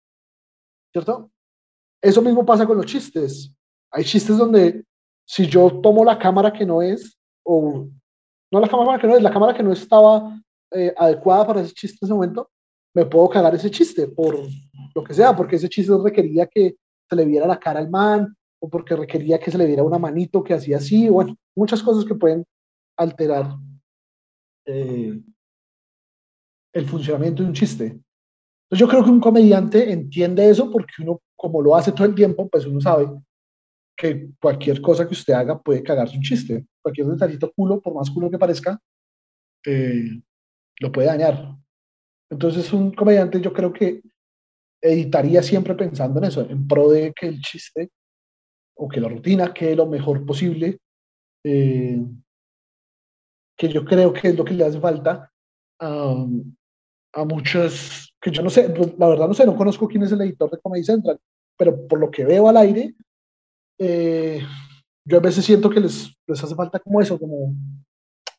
¿Cierto? Eso mismo pasa con los chistes. Hay chistes donde si yo tomo la cámara que no es, o no la cámara que no es, la cámara que no estaba eh, adecuada para ese chiste en ese momento, me puedo cagar ese chiste por lo que sea, porque ese chiste requería que se le viera la cara al man, o porque requería que se le viera una manito que hacía así, bueno, muchas cosas que pueden alterar eh, el funcionamiento de un chiste. Entonces yo creo que un comediante entiende eso porque uno, como lo hace todo el tiempo, pues uno sabe que cualquier cosa que usted haga puede cagarse un chiste. Cualquier detallito culo, por más culo que parezca, eh, lo puede dañar. Entonces un comediante yo creo que editaría siempre pensando en eso, en pro de que el chiste o que la rutina quede lo mejor posible, eh, que yo creo que es lo que le hace falta a, a muchos, que yo no sé, pues, la verdad no sé, no conozco quién es el editor de Comedy Central, pero por lo que veo al aire, eh, yo a veces siento que les, les hace falta como eso, como,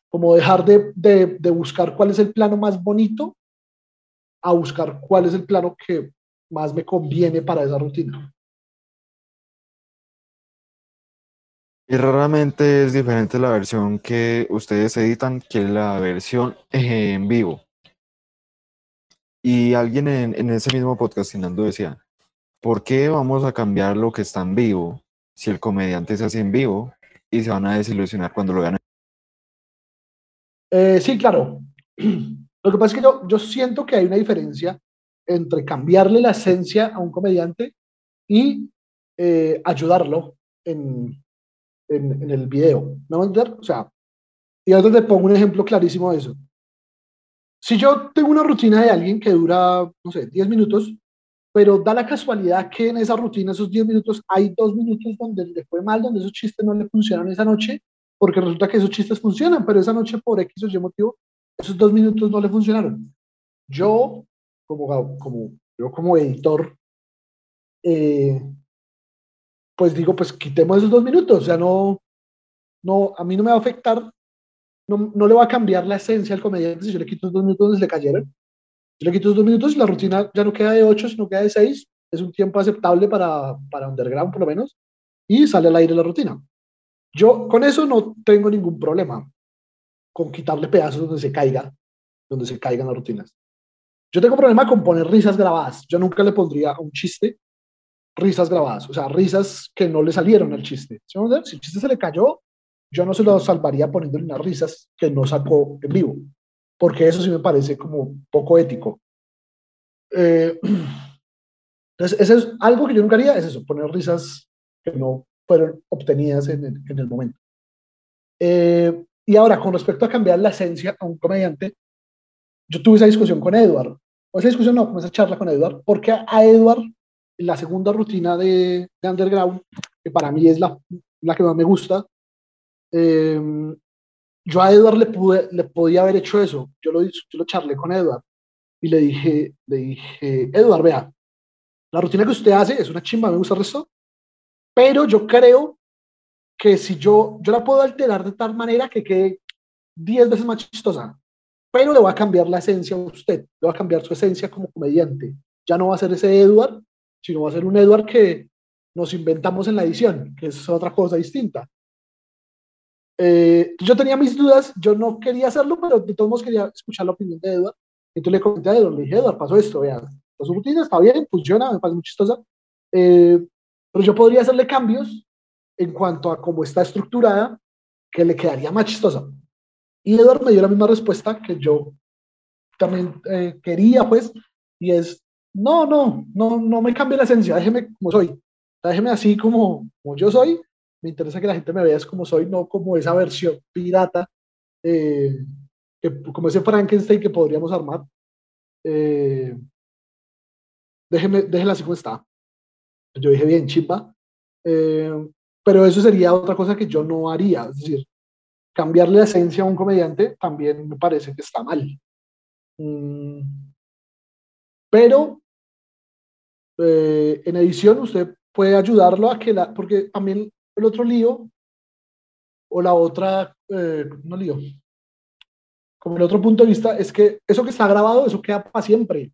como dejar de, de, de, buscar cuál es el plano más bonito a buscar cuál es el plano que más me conviene para esa rutina. Y raramente es diferente la versión que ustedes editan que la versión en vivo. Y alguien en, en ese mismo podcastinando decía, ¿por qué vamos a cambiar lo que está en vivo si el comediante se hace en vivo y se van a desilusionar cuando lo vean? Eh, sí, claro. [CLEARS THROAT] Lo que pasa es que yo, yo siento que hay una diferencia entre cambiarle la esencia a un comediante y eh, ayudarlo en, en, en, el video. ¿No entender? O sea, y ahora te pongo un ejemplo clarísimo de eso. Si yo tengo una rutina de alguien que dura, no sé, 10 minutos, pero da la casualidad que en esa rutina, esos 10 minutos, hay dos minutos donde le fue mal, donde esos chistes no le funcionan esa noche, porque resulta que esos chistes funcionan, pero esa noche por X o Y motivo, esos dos minutos no le funcionaron. Yo, como, como, yo como editor, eh, pues digo, pues quitemos esos dos minutos, o sea, no, no, a mí no me va a afectar no, no, le va a cambiar la esencia al comediante si yo le quito dos minutos donde se le cayeron. Si le quito dos minutos y la rutina ya no queda de ocho, sino queda de seis, es un tiempo aceptable para, para underground por lo menos, y sale al aire la rutina. Yo con eso no tengo ningún problema, con quitarle pedazos donde se caiga, donde se caigan las rutinas. Yo tengo problema con poner risas grabadas. Yo nunca le pondría a un chiste risas grabadas, o sea, risas que no le salieron al chiste. Si el chiste se le cayó, yo no se lo salvaría poniéndole unas risas que no sacó en vivo, porque eso sí me parece como poco ético. Eh, [CLEARS THROAT] entonces, eso es algo que yo nunca haría, es eso, poner risas que no fueron obtenidas en el, en el momento. Eh, y ahora, con respecto a cambiar la esencia a un comediante, yo tuve esa discusión con Edward, o esa discusión no, como esa charla con Edward, porque a Edward, la segunda rutina de, de Underground, que para mí es la, la que más me gusta, eh, yo a Edward le, pude, le podía haber hecho eso. Yo lo, yo lo charlé con Edward y le dije, le dije, Edward, vea, la rutina que usted hace es una chimba, me gusta el resto, pero yo creo que si yo, yo la puedo alterar de tal manera que quede 10 veces más chistosa, pero le va a cambiar la esencia a usted, le va a cambiar su esencia como comediante. Ya no va a ser ese Edward, sino va a ser un Edward que nos inventamos en la edición, que es otra cosa distinta. Eh, yo tenía mis dudas, yo no quería hacerlo, pero de todos modos quería escuchar la opinión de Edward. Entonces le comenté a Edward, le dije, Edward, pasó esto, vea, su rutina está bien, funciona, me parece muy chistosa, eh, pero yo podría hacerle cambios en cuanto a cómo está estructurada, que le quedaría más chistosa. Y Edward me dio la misma respuesta que yo también eh, quería, pues, y es, no, no, no, no me cambie la esencia, déjeme como soy, déjeme así como, como yo soy, me interesa que la gente me vea como soy, no como esa versión pirata, eh, como ese Frankenstein que podríamos armar. Eh, déjeme, déjela así como está. Yo dije bien, chimba. Eh, pero eso sería otra cosa que yo no haría. Es decir, cambiarle la esencia a un comediante también me parece que está mal. Mm, pero en edición usted puede ayudarlo a que la, porque también el otro lío, o la otra, eh, no lío, como el otro punto de vista, es que eso que está grabado, eso queda para siempre.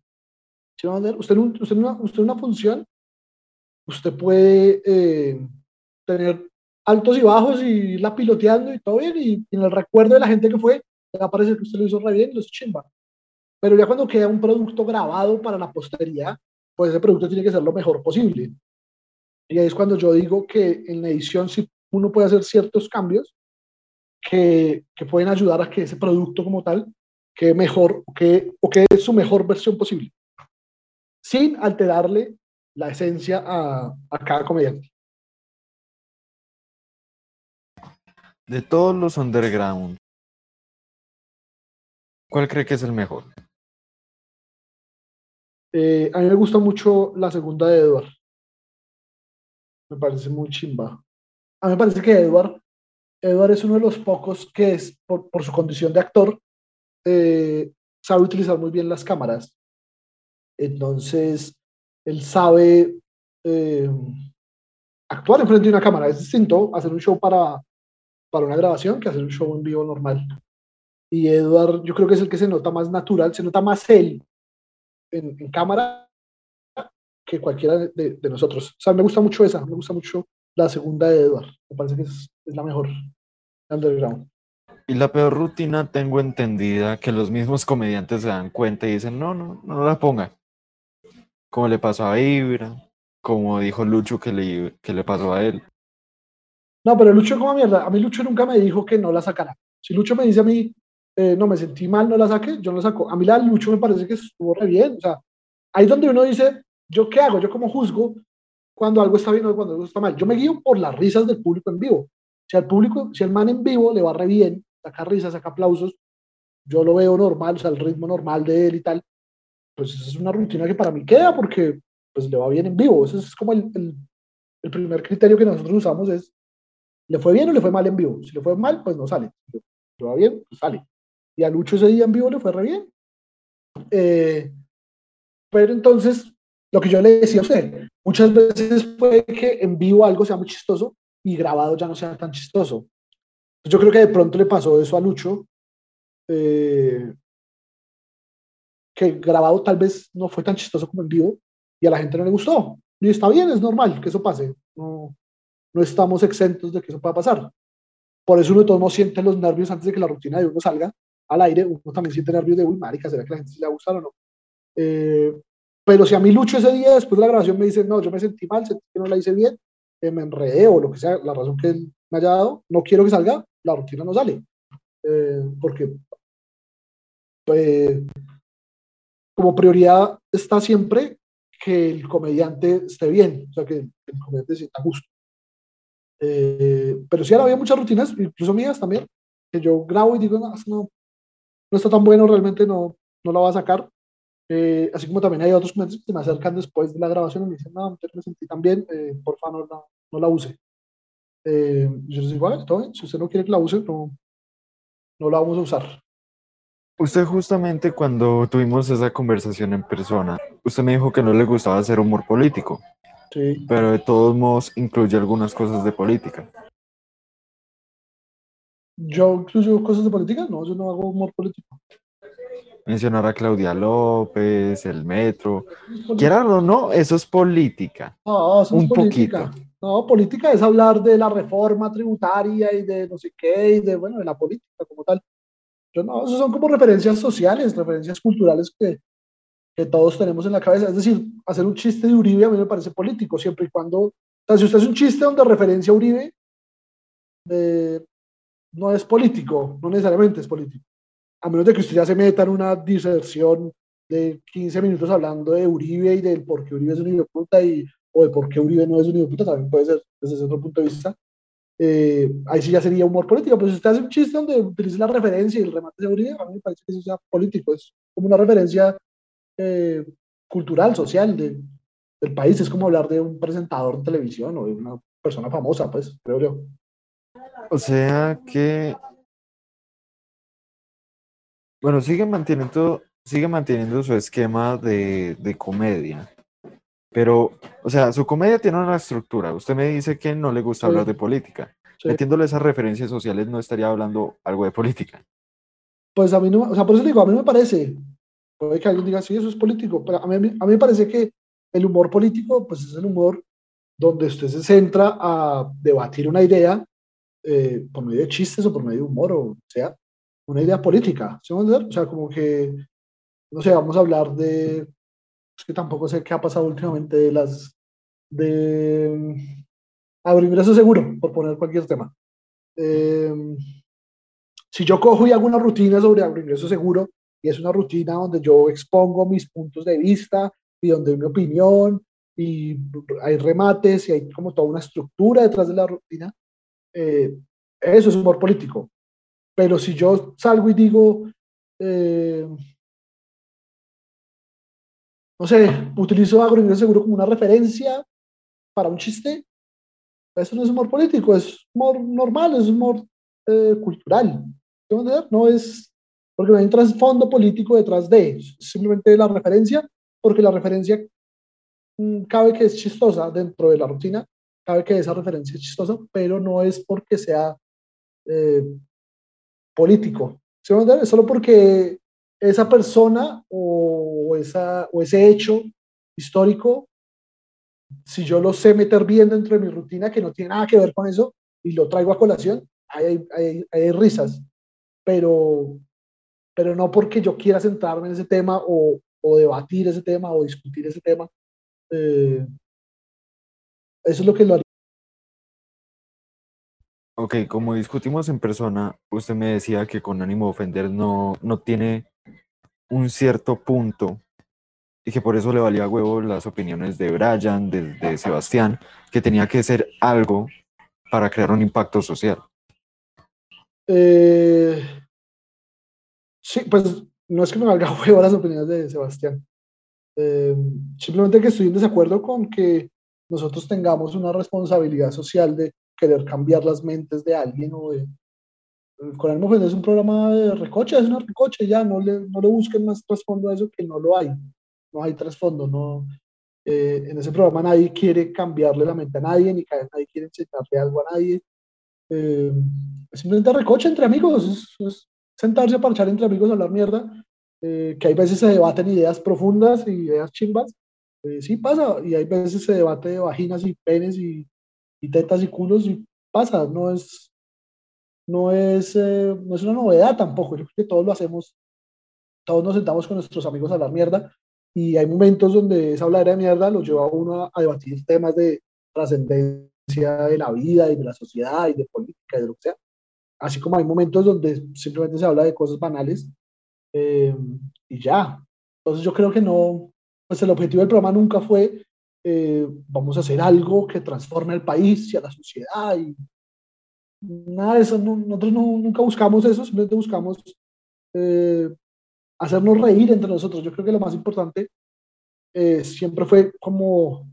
Usted, usted, una, usted una función, usted puede eh, tener altos y bajos y irla piloteando y todo bien, y, en el recuerdo de la gente que fue, va a parecer que usted lo hizo re bien, lo hizo chimba. Pero ya cuando queda un producto grabado para la posteridad, pues ese producto tiene que ser lo mejor posible. Y ahí es cuando yo digo que en la edición sí uno puede hacer ciertos cambios que, que pueden ayudar a que ese producto como tal quede mejor que, o que es su mejor versión posible, sin alterarle la esencia a, a cada comediante. De todos los underground, ¿cuál cree que es el mejor? Eh, a mí me gusta mucho la segunda de Edward me parece muy chimba. A mí me parece que Edward, Edward es uno de los pocos que es, por, su condición de actor, eh, sabe utilizar muy bien las cámaras. Entonces, él sabe eh, actuar enfrente de una cámara. Es distinto hacer un show para, para una grabación que hacer un show en vivo normal. Y Edward, yo creo que es el que se nota más natural, se nota más él en, cámara que cualquiera de, nosotros. O sea, me gusta mucho esa, me gusta mucho la segunda de Edward. Me parece que es, la mejor underground. Y la peor rutina tengo entendida que los mismos comediantes se dan cuenta y dicen, no, no, no la ponga. Como le pasó a Ibra, como dijo Lucho que le, que le pasó a él. No, pero Lucho como mierda. A mí Lucho nunca me dijo que no la sacara. Si Lucho me dice a mí, eh, no, me sentí mal, no la saqué, yo no la saco. A mí la Lucho me parece que estuvo re bien. O sea, ahí es donde uno dice, ¿Yo qué hago? Yo como juzgo cuando algo está bien o cuando algo está mal. Yo me guío por las risas del público en vivo. Si al público, si el man en vivo le va re bien, saca risas, saca aplausos, yo lo veo normal, o sea, el ritmo normal de él y tal, pues esa es una rutina que para mí queda porque pues le va bien en vivo. Ese es como el, el, primer criterio que nosotros usamos es, ¿le fue bien o le fue mal en vivo? Si le fue mal, pues no sale. Si le va bien, pues sale. Y a Lucho ese día en vivo le fue re bien. Eh, pero entonces, lo que yo le decía a usted, muchas veces puede que en vivo algo sea muy chistoso y grabado ya no sea tan chistoso. Yo creo que de pronto le pasó eso a Lucho, eh, que grabado tal vez no fue tan chistoso como en vivo y a la gente no le gustó. Y está bien, es normal que eso pase. No, no estamos exentos de que eso pueda pasar. Por eso uno de todos modos siente los nervios antes de que la rutina de uno salga al aire. Uno también siente nervios de, uy, marica, ¿será que la gente le va a gustar o no? Eh, pero si a mí Lucho ese día, después de la grabación, me dice, no, yo me sentí mal, sentí que no la hice bien, eh, me enredé o lo que sea, la razón que él me haya dado, no quiero que salga, la rutina no sale. Eh, porque pues, como prioridad está siempre que el comediante esté bien, o sea, que el comediante se sienta justo. Eh, pero sí, ahora había muchas rutinas, incluso mías también, que yo grabo y digo, no, no, no está tan bueno, realmente no, no la va a sacar. Eh, así como también hay otros clientes que me acercan después de la grabación y me dicen, no, me sentí tan bien, eh, por favor no, no, la use. Eh, yo les digo, vale, todo si usted no quiere que la use, no, no la vamos a usar. Usted justamente cuando tuvimos esa conversación en persona, usted me dijo que no le gustaba hacer humor político. Sí. Pero de todos modos incluye algunas cosas de política. Yo incluyo cosas de política, no, yo no hago humor político mencionar a Claudia López, el metro. Quieran o no, eso es política. No, eso un es política. poquito. No, política es hablar de la reforma tributaria y de no sé qué, y de, bueno, de la política como tal. Yo no, eso son como referencias sociales, referencias culturales que, que todos tenemos en la cabeza. Es decir, hacer un chiste de Uribe a mí me parece político, siempre y cuando, o sea, si usted hace un chiste donde referencia a Uribe, eh, no es político, no necesariamente es político a menos de que usted ya se meta en una diserción de 15 minutos hablando de Uribe y del por qué Uribe es un hijo puta y, o de por qué Uribe no es un hijo puta, también puede ser desde ese otro punto de vista. Eh, ahí sí ya sería humor político, pero si usted hace un chiste donde utiliza la referencia y el remate de Uribe, a mí me parece que eso sea político, es como una referencia eh, cultural, social de, del país, es como hablar de un presentador de televisión o de una persona famosa, pues, creo yo. O sea que bueno, sigue manteniendo, sigue manteniendo su esquema de, de comedia. Pero, o sea, su comedia tiene una estructura. Usted me dice que no le gusta hablar de política. Sí. Metiéndole esas referencias sociales, no estaría hablando algo de política. Pues a mí no, o sea, por eso digo, a mí me parece, puede que alguien diga, sí, eso es político, pero a mí, a mí me parece que el humor político, pues es el humor donde usted se centra a debatir una idea eh, por medio de chistes o por medio de humor, o sea, una idea política, ¿sí O sea, como que, no sé, vamos a hablar de, es que tampoco sé qué ha pasado últimamente de las, de agroingreso seguro, por poner cualquier tema. Eh, si yo cojo y hago una rutina sobre agroingreso seguro, y es una rutina donde yo expongo mis puntos de vista y donde hay mi opinión, y hay remates y hay como toda una estructura detrás de la rutina, eh, eso es humor político. Pero si yo salgo y digo, eh, no sé, utilizo agroingreso seguro como una referencia para un chiste, eso no es humor político, es humor normal, es humor eh, cultural. No es porque no hay un trasfondo político detrás de, simplemente la referencia, porque la referencia mm, cabe que es chistosa dentro de la rutina, cabe que esa referencia es chistosa, pero no es porque sea eh, político. ¿Sí Solo porque esa persona o, esa, o ese hecho histórico, si yo lo sé meter bien dentro de mi rutina, que no tiene nada que ver con eso, y lo traigo a colación, hay, hay, hay risas. Pero, pero no porque yo quiera centrarme en ese tema o, o debatir ese tema o discutir ese tema. Eh, eso es lo que lo haría Ok, como discutimos en persona, usted me decía que con ánimo de ofender no, no tiene un cierto punto y que por eso le valía huevo las opiniones de Brian, de, de Sebastián, que tenía que ser algo para crear un impacto social. Eh, sí, pues no es que me valga [LAUGHS] huevo las opiniones de Sebastián. Eh, simplemente que estoy en desacuerdo con que nosotros tengamos una responsabilidad social de querer cambiar las mentes de alguien o de, con el pues es un programa de recoche, es una recoche, ya no le, no le busquen más trasfondo a eso que no lo hay, no hay trasfondo, no, eh, en ese programa nadie quiere cambiarle la mente a nadie, ni nadie quiere enseñarle algo a nadie, eh, simplemente recoche entre amigos, sentarse a parchar entre amigos a hablar mierda, eh, que hay veces se debaten ideas profundas y ideas chimbas, sí pasa, y hay veces se debate de vaginas y penes y tetas y culos y pasa, no es, no es, eh, no es una novedad tampoco, yo creo que todos lo hacemos, todos nos sentamos con nuestros amigos a hablar mierda y hay momentos donde esa hablar de mierda los lleva a uno a, debatir temas de trascendencia de la vida y de la sociedad y de política y de lo que sea, así como hay momentos donde simplemente se habla de cosas banales eh, y ya. Entonces yo creo que no, pues el objetivo del programa nunca fue eh, vamos a hacer algo que transforme al país y a la sociedad. Y nada de eso, nosotros nunca buscamos eso, simplemente buscamos eh, hacernos reír entre nosotros. Yo creo que lo más importante eh, siempre fue como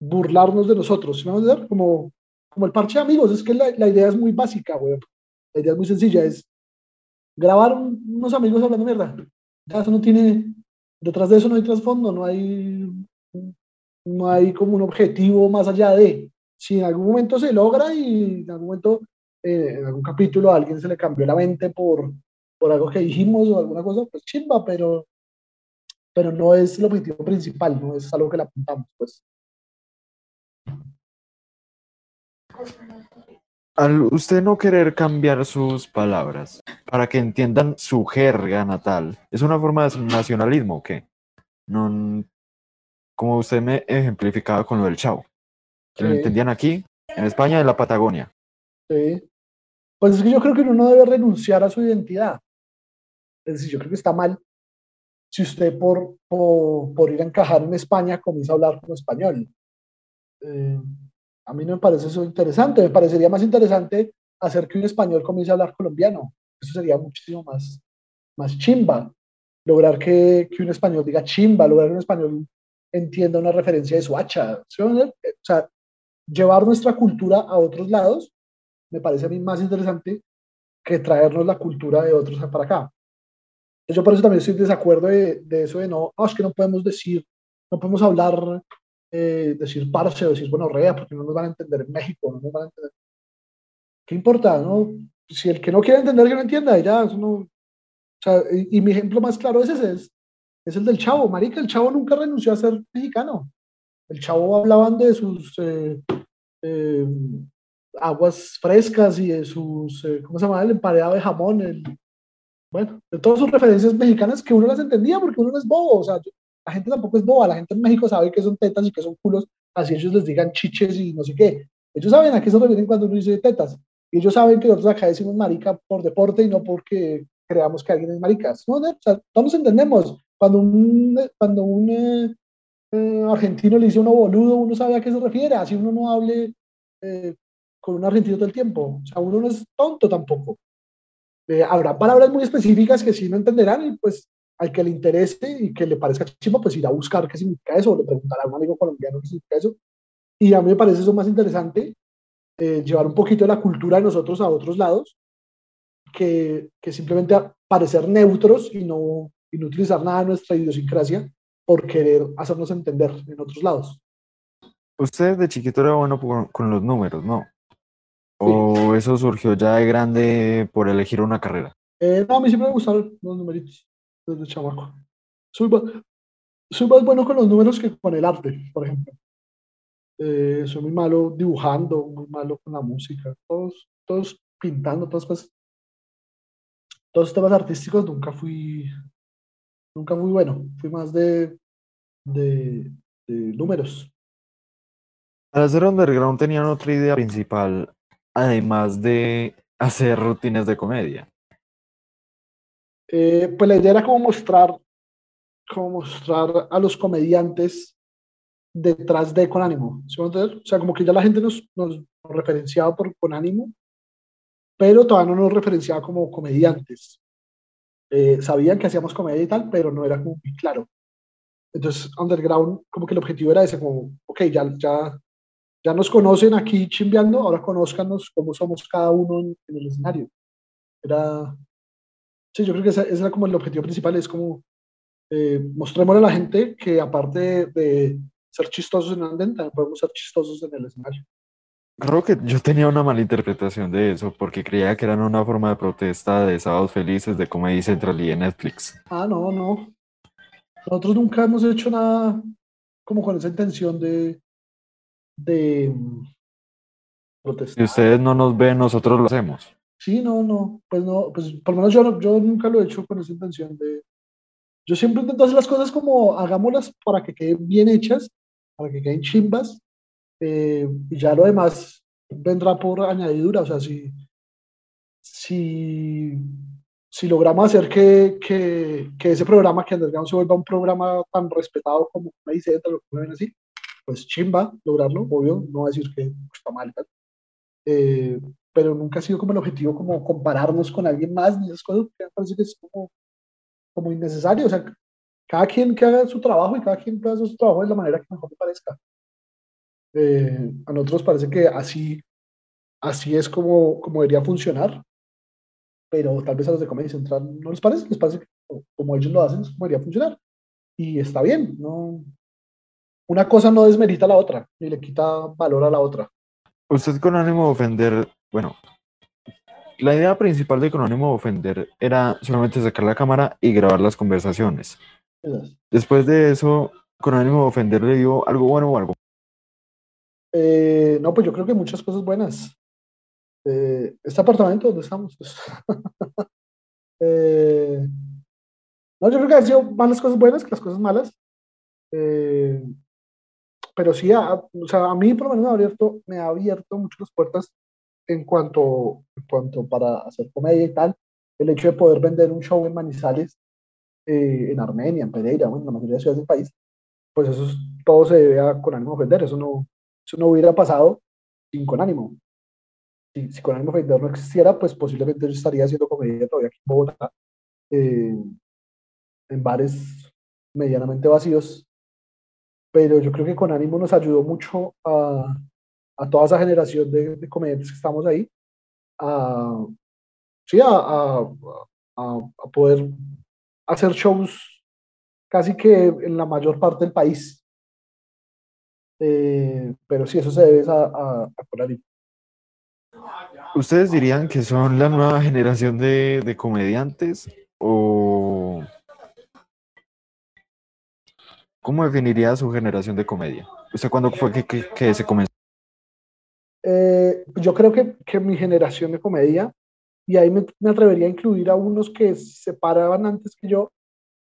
burlarnos de nosotros, ¿me a Como, como el parche de amigos, es que la, la idea es muy básica, güey. La idea es muy sencilla, es grabar unos amigos hablando mierda. Ya eso no tiene, detrás de eso no hay trasfondo, no hay, no hay como un objetivo más allá de, si en algún momento se logra y en algún momento, eh, en algún capítulo a alguien se le cambió la mente por, por algo que dijimos o alguna cosa, pues chimba, pero, pero no es el objetivo principal, no es algo que le apuntamos, pues. Al usted no querer cambiar sus palabras para que entiendan su jerga natal, ¿es una forma de nacionalismo o qué? No, como usted me ejemplificaba con lo del chavo. Que lo entendían aquí, en España, en la Patagonia. Sí. Pues es que yo creo que uno no debe renunciar a su identidad. Es decir, yo creo que está mal si usted por, por, por ir a encajar en España comienza a hablar como español. Eh, a mí no me parece eso interesante, me parecería más interesante hacer que un español comience a hablar colombiano. Eso sería muchísimo más, más chimba. Lograr que, que un español diga chimba, lograr que un español entienda una referencia de su hacha. O sea, llevar nuestra cultura a otros lados me parece a mí más interesante que traernos la cultura de otros para acá. Yo por eso también estoy en desacuerdo de, de eso de no, es que no podemos decir, no podemos hablar eh, decir parce o decir bueno rea, porque no nos van a entender en México, no nos van a entender. ¿Qué importa? No? Si el que no quiere entender, que no entienda, ya, eso no. O sea, y, mi ejemplo más claro es ese, es, es, el del chavo. Marica, el chavo nunca renunció a ser mexicano. El chavo hablaban de sus eh, eh, aguas frescas y de sus, ¿cómo se llama? El emparedado de jamón, el, bueno, de todas sus referencias mexicanas que uno las entendía porque uno no es bobo. O sea, la gente tampoco es boba, la gente en México sabe que son tetas y que son culos, así ellos les digan chiches y no sé qué. Ellos saben a qué se refieren cuando uno dice tetas. Y ellos saben que nosotros acá decimos marica por deporte y no porque creamos que alguien es marica. ¿no? O sea, todos entendemos. Cuando un, cuando un eh, eh, argentino le dice uno boludo, uno sabe a qué se refiere, así uno no hable eh, con un argentino todo el tiempo. O sea, uno no es tonto tampoco. habrá palabras muy específicas que sí no entenderán y pues al que le interese y que le parezca chimba, pues ir a buscar qué significa eso, o le preguntará a un amigo colombiano qué significa eso. Y a mí me parece eso más interesante, eh, llevar un poquito de la cultura de nosotros a otros lados, que, que simplemente parecer neutros y no, y no utilizar nada de nuestra idiosincrasia por querer hacernos entender en otros lados. Usted de chiquito era bueno con los números, ¿no? ¿O eso surgió ya de grande por elegir una carrera? Eh, no, a mí siempre me gustaron los numeritos desde chamaco. Soy, soy más bueno con los números que con el arte, por ejemplo. Eh, soy muy malo dibujando, muy malo con la música, todos, todos pintando, todas cosas. Todos los temas artísticos nunca fui, nunca fui bueno, fui más de, de, de números. Al hacer underground tenían otra idea principal, además de hacer rutinas de comedia. Eh, pues la idea era como mostrar, como mostrar a los comediantes detrás de Con Ánimo. O sea, como que ya la gente nos, nos referenciaba por Con Ánimo, pero todavía no nos referenciaba como comediantes. Eh, sabían que hacíamos comedia y tal, pero no era como muy claro. Entonces, Underground, como que el objetivo era ese, como, ok, ya, ya, ya nos conocen aquí chimbeando, ahora conózcanos cómo somos cada uno en, en el escenario. Era, Sí, yo creo que ese, era como el objetivo principal, es como eh, mostrémosle a la gente que aparte de ser chistosos en el andén, también podemos ser chistosos en el escenario. Creo que yo tenía una mala interpretación de eso, porque creía que eran una forma de protesta de Sábados Felices de Comedy Central y de Netflix. Ah, no, no. Nosotros nunca hemos hecho nada como con esa intención de, de mm, protestar. Si ustedes no nos ven, nosotros lo hacemos. Sí, no, no, pues no, pues por lo menos yo, yo nunca lo he hecho con esa intención de... Yo siempre intento hacer las cosas como hagámoslas para que queden bien hechas, para que queden chimbas, eh, y ya lo demás vendrá por añadidura, o sea, si, si, si logramos hacer que, que, que ese programa, que Underground se vuelva un programa tan respetado como me dice, lo que ven así, pues chimba lograrlo, obvio, no decir que está mal, eh, pero nunca ha sido como el objetivo como compararnos con alguien más, ni esas cosas, me parece que es como, como innecesario, o sea, cada quien que haga su trabajo y cada quien que haga su trabajo de la manera que mejor le parezca. Eh, a nosotros parece que así, así es como, como debería funcionar, pero tal vez a los de Comedy Central no les parece, les parece que como ellos lo hacen es como debería funcionar. Y está bien, no, una cosa no desmerita a la otra, ni le quita valor a la otra. Usted con ánimo de ofender, bueno, la idea principal de de ofender era solamente sacar la cámara y grabar las conversaciones. Después de eso, de ofender, ¿le dio algo bueno o algo? Eh, no, pues yo creo que muchas cosas buenas. Eh, este apartamento donde estamos. Pues, [LAUGHS] eh, no, yo creo que han sido más las cosas buenas que las cosas malas. Eh, pero sí, a, o sea, a mí por lo menos me ha abierto, me ha abierto mucho las puertas en cuanto, en cuanto para hacer comedia y tal. El hecho de poder vender un show en Manizales, eh, en Armenia, en Pereira, bueno, en la mayoría de ciudades del país, pues eso todo se debe a con ánimo de vender. Eso no, eso no hubiera pasado sin con ánimo. Si, si con ánimo de vender no existiera, pues posiblemente yo estaría haciendo comedia todavía aquí en Bogotá, eh, en bares medianamente vacíos, pero yo creo que con ánimo nos ayudó mucho a, a toda esa generación de, comediantes que estamos ahí, a, sí, a, a, poder hacer shows casi que en la mayor parte del país. Eh, pero sí, eso se debe a, a, a. ¿Ustedes dirían que son la nueva generación de, de comediantes o ¿Cómo definiría su generación de comedia? ¿Usted cuándo fue que, que, que se comenzó? Eh, yo creo que, que, mi generación de comedia, y ahí me, me, atrevería a incluir a unos que se paraban antes que yo,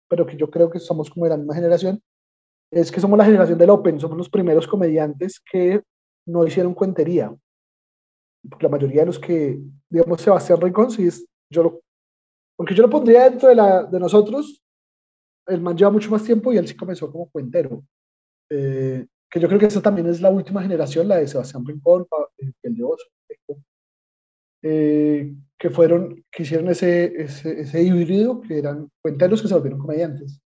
pero que yo creo que somos como de la misma generación, es que somos la generación del Open, somos los primeros comediantes que no hicieron cuentería. La mayoría de los que, digamos, Sebastián Rincón, sí es, yo lo, porque yo lo pondría dentro de, la, de nosotros, el man lleva mucho más tiempo y él sí comenzó como cuentero. Eh, que yo creo que esa también es la última generación, la de Sebastián Rincón, eh, el de Oso, eh, que fueron, que hicieron ese, ese, ese, híbrido, que eran cuenteros que se volvieron comediantes.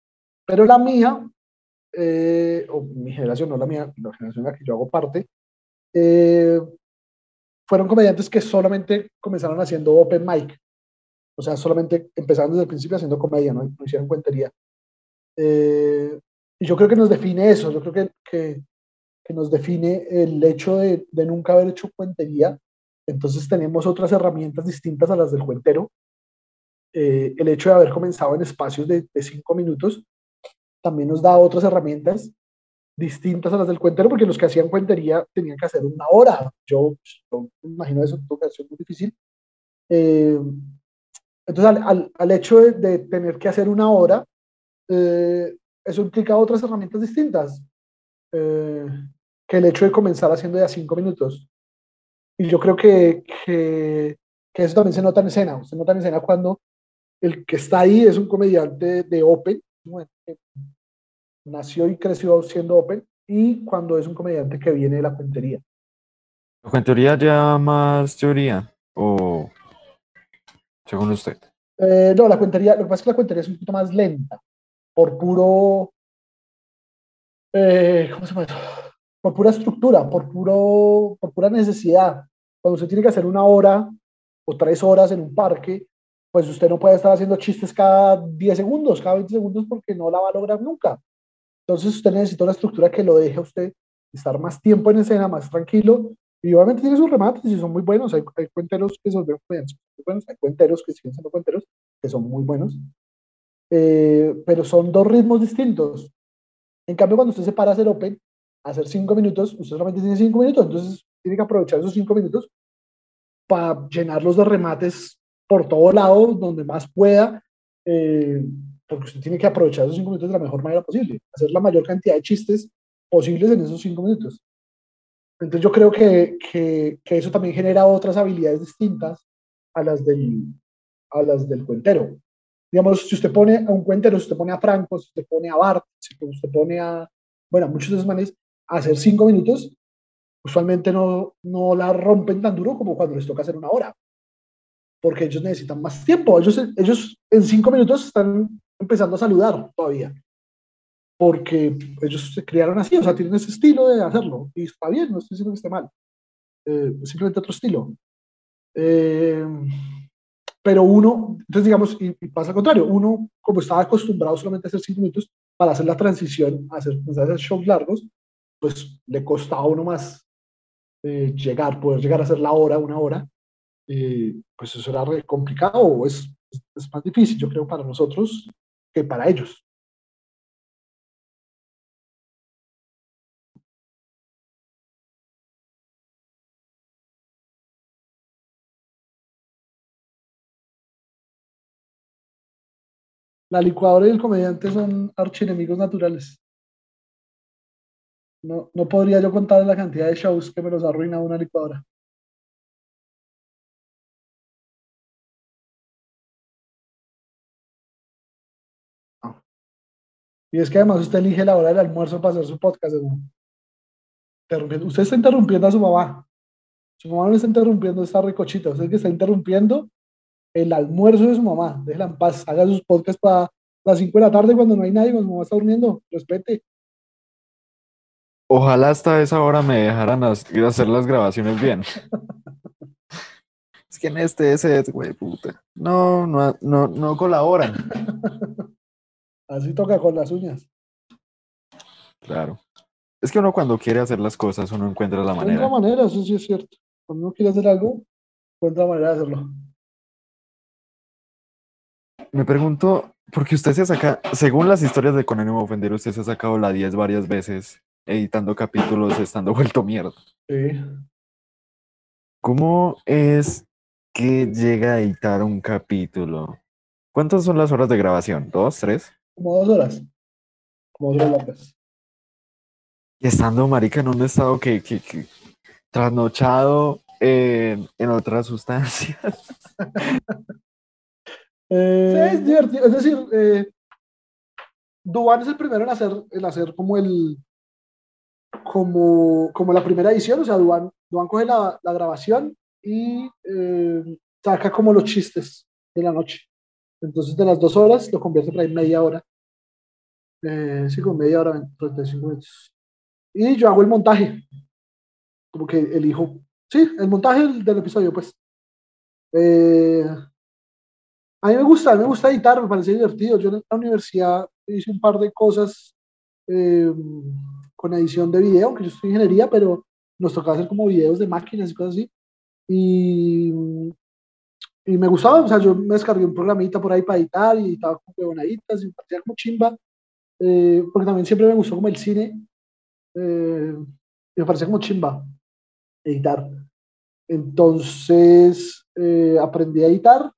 Pero la mía, eh, o mi generación, no la mía, la generación en la que yo hago parte, eh, fueron comediantes que solamente comenzaron haciendo open mic. O sea, solamente empezaron desde el principio haciendo comedia, no, no hicieron cuentería. Eh, y yo creo que nos define eso, yo creo que, que, que nos define el hecho de, de, nunca haber hecho cuentería. Entonces tenemos otras herramientas distintas a las del cuentero. Eh, el hecho de haber comenzado en espacios de, de, cinco minutos también nos da otras herramientas distintas a las del cuentero, porque los que hacían cuentería tenían que hacer una hora. Yo, yo imagino eso, tuvo que muy difícil. Eh, entonces, al, al, al hecho de, de, tener que hacer una hora, eh, eso implica otras herramientas distintas eh, que el hecho de comenzar haciendo ya cinco minutos. Y yo creo que, que, que, eso también se nota en escena. Se nota en escena cuando el que está ahí es un comediante de Open, nació y creció siendo Open, y cuando es un comediante que viene de la cuentería. ¿La cuentería ya más teoría? ¿O según usted? Eh, no, la cuentería, lo que pasa es que la cuentería es un poquito más lenta por puro, eh, ¿cómo se llama? Por pura estructura, por, puro, por pura necesidad. Cuando usted tiene que hacer una hora o tres horas en un parque, pues usted no puede estar haciendo chistes cada 10 segundos, cada 20 segundos, porque no la va a lograr nunca. Entonces usted necesita una estructura que lo deje a usted estar más tiempo en escena, más tranquilo, y obviamente tiene sus remates y son muy buenos. Hay, hay cuenteros que son muy buenos, hay cuenteros que siguen siendo cuenteros que son muy buenos, eh, pero son dos ritmos distintos. En cambio, cuando usted se para a hacer open, a hacer cinco minutos, usted solamente tiene cinco minutos, entonces tiene que aprovechar esos cinco minutos para llenarlos de remates por todo lado, donde más pueda, eh, porque usted tiene que aprovechar esos cinco minutos de la mejor manera posible, hacer la mayor cantidad de chistes posibles en esos cinco minutos. Entonces yo creo que, que, que eso también genera otras habilidades distintas a las del, a las del cuentero. Digamos, si usted pone a un cuentero, si usted pone a Franco, si usted pone a Bart, si usted pone a, bueno, muchos de esos manes, a hacer cinco minutos, usualmente no, no la rompen tan duro como cuando les toca hacer una hora. Porque ellos necesitan más tiempo. Ellos, ellos en cinco minutos están empezando a saludar todavía. Porque ellos se criaron así, o sea, tienen ese estilo de hacerlo. Y está bien, no estoy diciendo que esté mal. Eh, simplemente otro estilo. Eh, pero uno, entonces digamos, y, pasa al contrario, uno como estaba acostumbrado solamente a hacer cinco minutos para hacer la transición, a hacer, a hacer shows largos, pues le costaba a uno más eh, llegar, poder llegar a hacer la hora, una hora, pues eso era complicado o es, es más difícil, yo creo, para nosotros que para ellos. La licuadora y el comediante son archienemigos naturales. No, no podría yo contar la cantidad de shows que me los arruina una licuadora. Y es que además usted elige la hora del almuerzo para hacer su podcast. Usted está interrumpiendo a su mamá. Su mamá no está interrumpiendo, está recochita. Usted que está interrumpiendo el almuerzo de su mamá. Déjela en paz. Haga sus podcasts para las 5 de la tarde cuando no hay nadie, cuando su mamá está durmiendo. Respete. Ojalá hasta esa hora me dejaran ir a hacer las grabaciones bien. [LAUGHS] es que en este ese güey, puta. No, no, no, no colaboran. [LAUGHS] Así toca con las uñas. Claro. Es que uno cuando quiere hacer las cosas, uno encuentra la manera. Encuentra manera, eso sí es cierto. Cuando uno quiere hacer algo, encuentra la manera de hacerlo. Me pregunto, porque usted se saca, según las historias de Con ánimo ofender, usted se ha sacado la 10 varias veces, editando capítulos, estando vuelto mierda. Sí. ¿Cómo es que llega a editar un capítulo? ¿Cuántas son las horas de grabación? ¿Dos, tres? Como dos horas. Como dos horas. Y estando marica en un estado que, que, trasnochado en, otras sustancias. [LAUGHS] Eh, es divertido. Es decir, eh, es el primero en hacer, en hacer como el como, como la primera edición, o sea, Duan, Duan coge la, la grabación y eh, saca como los chistes de la noche. Entonces, de las dos horas lo convierte para ahí media hora. Eh, sí, con media hora, 35 minutos. Y yo hago el montaje. Como que elijo. Sí, el montaje del, episodio, pues. Eh, a mí me gusta, me gusta editar, me parece divertido. Yo en la universidad hice un par de cosas eh, con edición de video, aunque yo estoy en ingeniería, pero nos tocaba hacer como videos de máquinas y cosas así. Y y me gustaba, o sea, yo me descargué un programita por ahí para editar y estaba con y me parecía como chimba, eh, porque también siempre me gustó como el cine, eh, me parecía como chimba editar. Entonces aprendí a editar,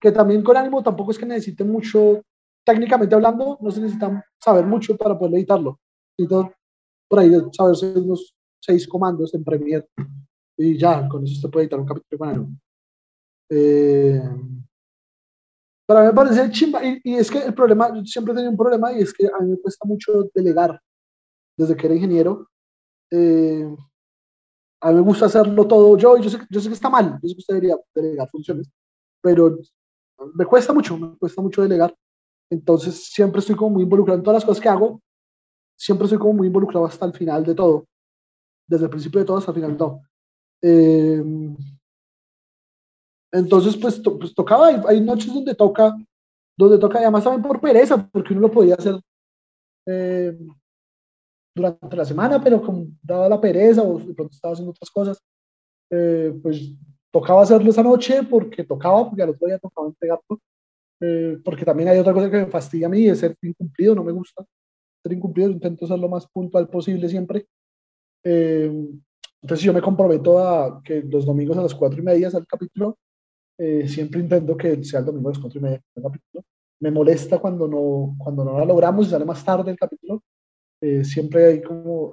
que también con ánimo tampoco es que necesite mucho, técnicamente hablando, no se necesita saber mucho para poder editarlo. Necesito por ahí saber unos seis comandos en Premiere y ya, con eso se puede editar un capítulo con. Eh, para mí me parece chimba. Y, es que el problema, yo siempre he tenido un problema y es que a mí me cuesta mucho delegar. Desde que era ingeniero, eh, a mí me gusta hacerlo todo yo. Y yo sé, yo sé que está mal, yo sé que usted debería delegar funciones, pero me cuesta mucho, me cuesta mucho delegar. Entonces siempre estoy como muy involucrado en todas las cosas que hago. Siempre estoy como muy involucrado hasta el final de todo. Desde el principio de todo hasta el final de todo. Eh, entonces, pues, pues tocaba, hay, noches donde toca, donde toca, además también por pereza, porque uno lo podía hacer eh, durante la semana, pero como daba la pereza o de pronto estaba haciendo otras cosas, eh, pues tocaba hacerlo esa noche porque tocaba, porque al otro día tocaba entregarlo, eh, porque también hay otra cosa que me fastidia a mí, es ser incumplido, no me gusta ser incumplido, intento ser lo más puntual posible siempre. entonces yo me comprometo a que los domingos a las cuatro y media es el capítulo eh, siempre intento que sea el domingo a las cuatro y media el capítulo. Me molesta cuando no, cuando no la logramos y sale más tarde el capítulo. Eh, siempre hay como,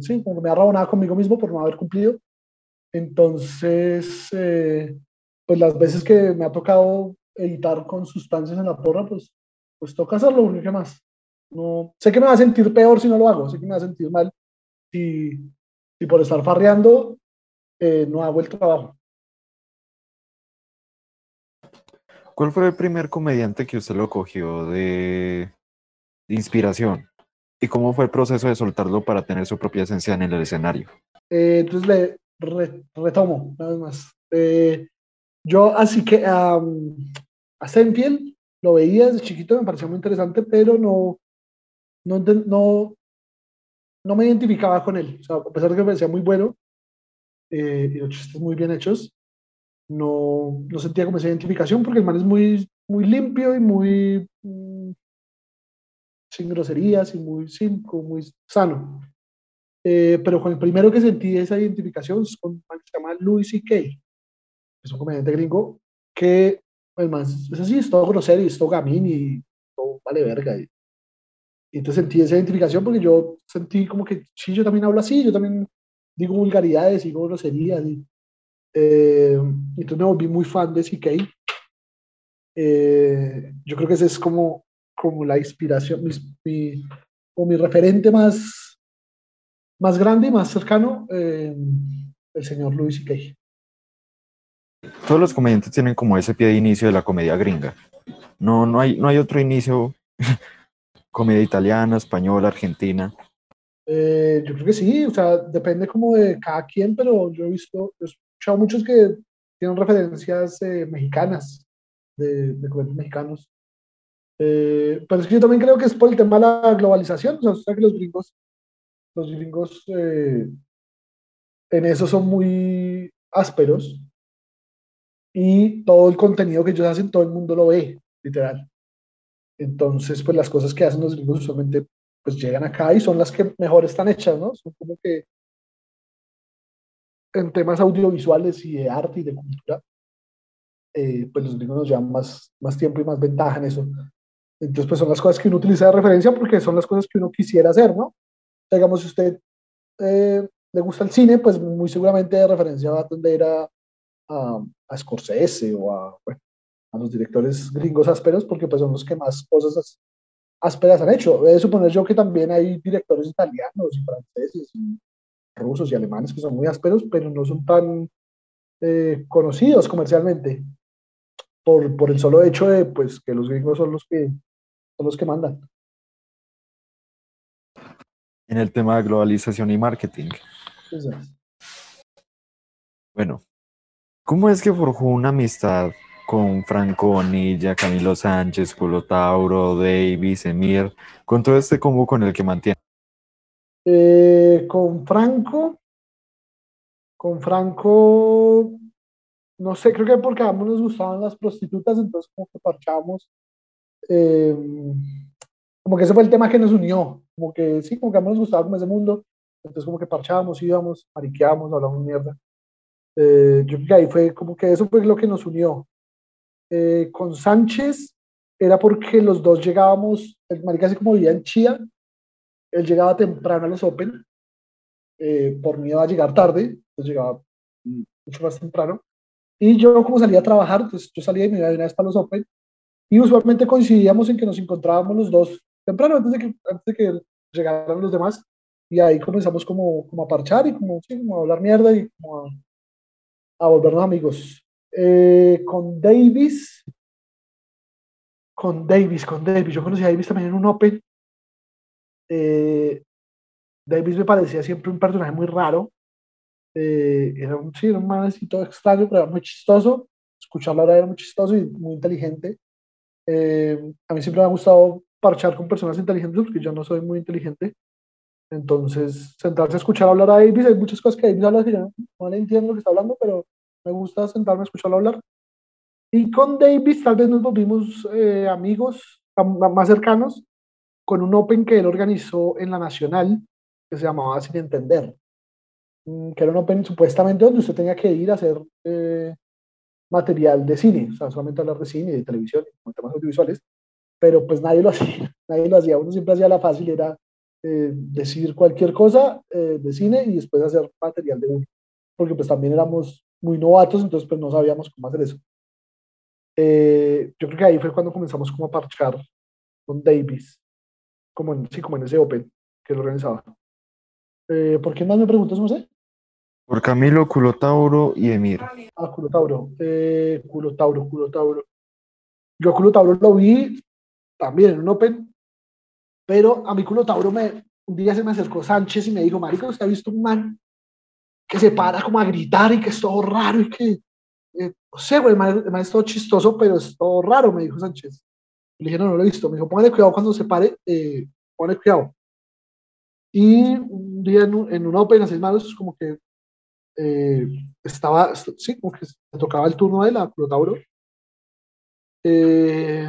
sí, como me nada conmigo mismo por no haber cumplido. Entonces, eh, pues las veces que me ha tocado editar con sustancias en la porra, pues, pues toca hacerlo, porque qué más. No, sé que me va a sentir peor si no lo hago, sé que me va a sentir mal si, si por estar farreando eh, no hago el trabajo. ¿Cuál fue el primer comediante que usted lo cogió de, inspiración? ¿Y cómo fue el proceso de soltarlo para tener su propia esencia en el escenario? Eh, entonces le retomo, vez más. Eh, yo así que a Senfield lo veía desde chiquito, me parecía muy interesante, pero no, no, no, no me identificaba con él. A pesar de que me parecía muy bueno eh, y los chistes muy bien hechos, no, no sentía como esa identificación porque el man es muy, muy limpio y muy mm, sin groserías y muy simple, muy sano. Eh, pero con el primero que sentí esa identificación es con un que se llama Louis C.K., es un comediante gringo que el man es así, es todo grosero y es todo gamín y todo vale verga. Y, entonces sentí esa identificación porque yo sentí como que sí, yo también hablo así, yo también digo vulgaridades, digo groserías. Y, eh, entonces me volví muy fan de CK. Eh, yo creo que ese es como, como la inspiración, mi, o mi referente más, más grande y más cercano, eh, el señor Louis C.K. Todos los comediantes tienen como ese pie de inicio de la comedia gringa. No, no, hay, no hay otro inicio, [LAUGHS] comedia italiana, española, argentina. yo creo que sí, o sea, depende como de cada quien, pero yo he visto, escuchado muchos que tienen referencias eh, mexicanas, de, de comediantes mexicanos. Eh, pero es que yo también creo que es por el tema de la globalización, o sea, que los gringos, los gringos eh, en eso son muy ásperos y todo el contenido que ellos hacen, todo el mundo lo ve, literal. Entonces, pues las cosas que hacen los gringos usualmente pues llegan acá y son las que mejor están hechas, ¿no? Son como que en temas audiovisuales y de arte y de cultura, eh, pues los gringos nos llevan más, más tiempo y más ventaja en eso. Entonces, pues son las cosas que uno utiliza de referencia porque son las cosas que uno quisiera hacer, ¿no? Digamos, si usted eh, le gusta el cine, pues muy seguramente de referencia va a tender a, a, Scorsese o a, a los directores gringos ásperos porque pues son los que más cosas ásperas han hecho. Debe suponer yo que también hay directores italianos franceses rusos y alemanes que son muy ásperos, pero no son tan eh, conocidos comercialmente por, por el solo hecho de pues, que los gringos son los que, son los que mandan. En el tema de globalización y marketing. Bueno, ¿cómo es que forjó una amistad con Franco Bonilla, Camilo Sánchez, Culo Tauro, Davis, Emir, con todo este combo con el que mantiene? Eh, con Franco, con Franco, no sé, creo que porque a ambos nos gustaban las prostitutas, entonces como que parchábamos. Eh, como que ese fue el tema que nos unió, como que sí, como que a ambos nos gustaba como ese mundo, entonces como que parchábamos, íbamos, mariqueábamos, hablábamos mierda. Eh, yo creo que ahí fue como que eso fue lo que nos unió. con Sánchez era porque los dos llegábamos, el marica así como vivía en Chía, él llegaba temprano a los Open, eh, por miedo a llegar tarde, entonces llegaba mucho más temprano. Y yo, como salía a trabajar, entonces yo salía y me iba de una vez para los Open, y usualmente coincidíamos en que nos encontrábamos los dos temprano, antes de que, antes de que llegaran los demás, y ahí comenzamos como, como a parchar y como, sí, como a hablar mierda y como a, a volvernos amigos. Eh, con Davis, con Davis, con Davis, yo conocí a Davis también en un Open, eh, Davis me parecía siempre un personaje muy raro. Eh, era un, sí, un manecito extraño, pero era muy chistoso. Escucharlo ahora era muy chistoso y muy inteligente. Eh, a mí siempre me ha gustado parchar con personas inteligentes porque yo no soy muy inteligente. Entonces, sentarse a escuchar hablar a Davis, hay muchas cosas que Davis habla que yo no le entiendo lo que está hablando, pero me gusta sentarme a escucharlo hablar. Y con Davis tal vez nos volvimos amigos más cercanos con un Open que él organizó en la Nacional, que se llamaba Sin Entender, mm, que era un Open supuestamente donde usted tenía que ir a hacer eh, material de cine, o sea, solamente hablar de cine de televisión, temas audiovisuales, pero pues nadie lo [LAUGHS] hacía, nadie lo hacía, uno siempre hacía la fácil, era eh, decir cualquier cosa eh, de cine y después hacer material de uno, porque pues también éramos muy novatos, entonces pues no sabíamos cómo hacer eso. Eh, yo creo que ahí fue cuando comenzamos como a parchar con Davis, como en, sí, como en ese Open que lo organizaba. Eh, ¿Por qué más me preguntas, no sé? Por Camilo, Culotauro y Emir. Ah, Culotauro. Eh, Culotauro, Culotauro. Yo Culotauro lo vi también en un Open, pero a mi Culotauro me, un día se me acercó Sánchez y me dijo, marico, ¿usted ha visto un man que se para como a gritar y que es todo raro y que, eh, no sé, güey, el man, es todo chistoso, pero es todo raro, me dijo Sánchez. Le dije, no, no lo he visto. Me dijo, póngale cuidado cuando se pare, eh, póngale cuidado. Y un día en un, en un Open a manos, como que eh, estaba, sí, como que se tocaba el turno de la Culotauro. Eh,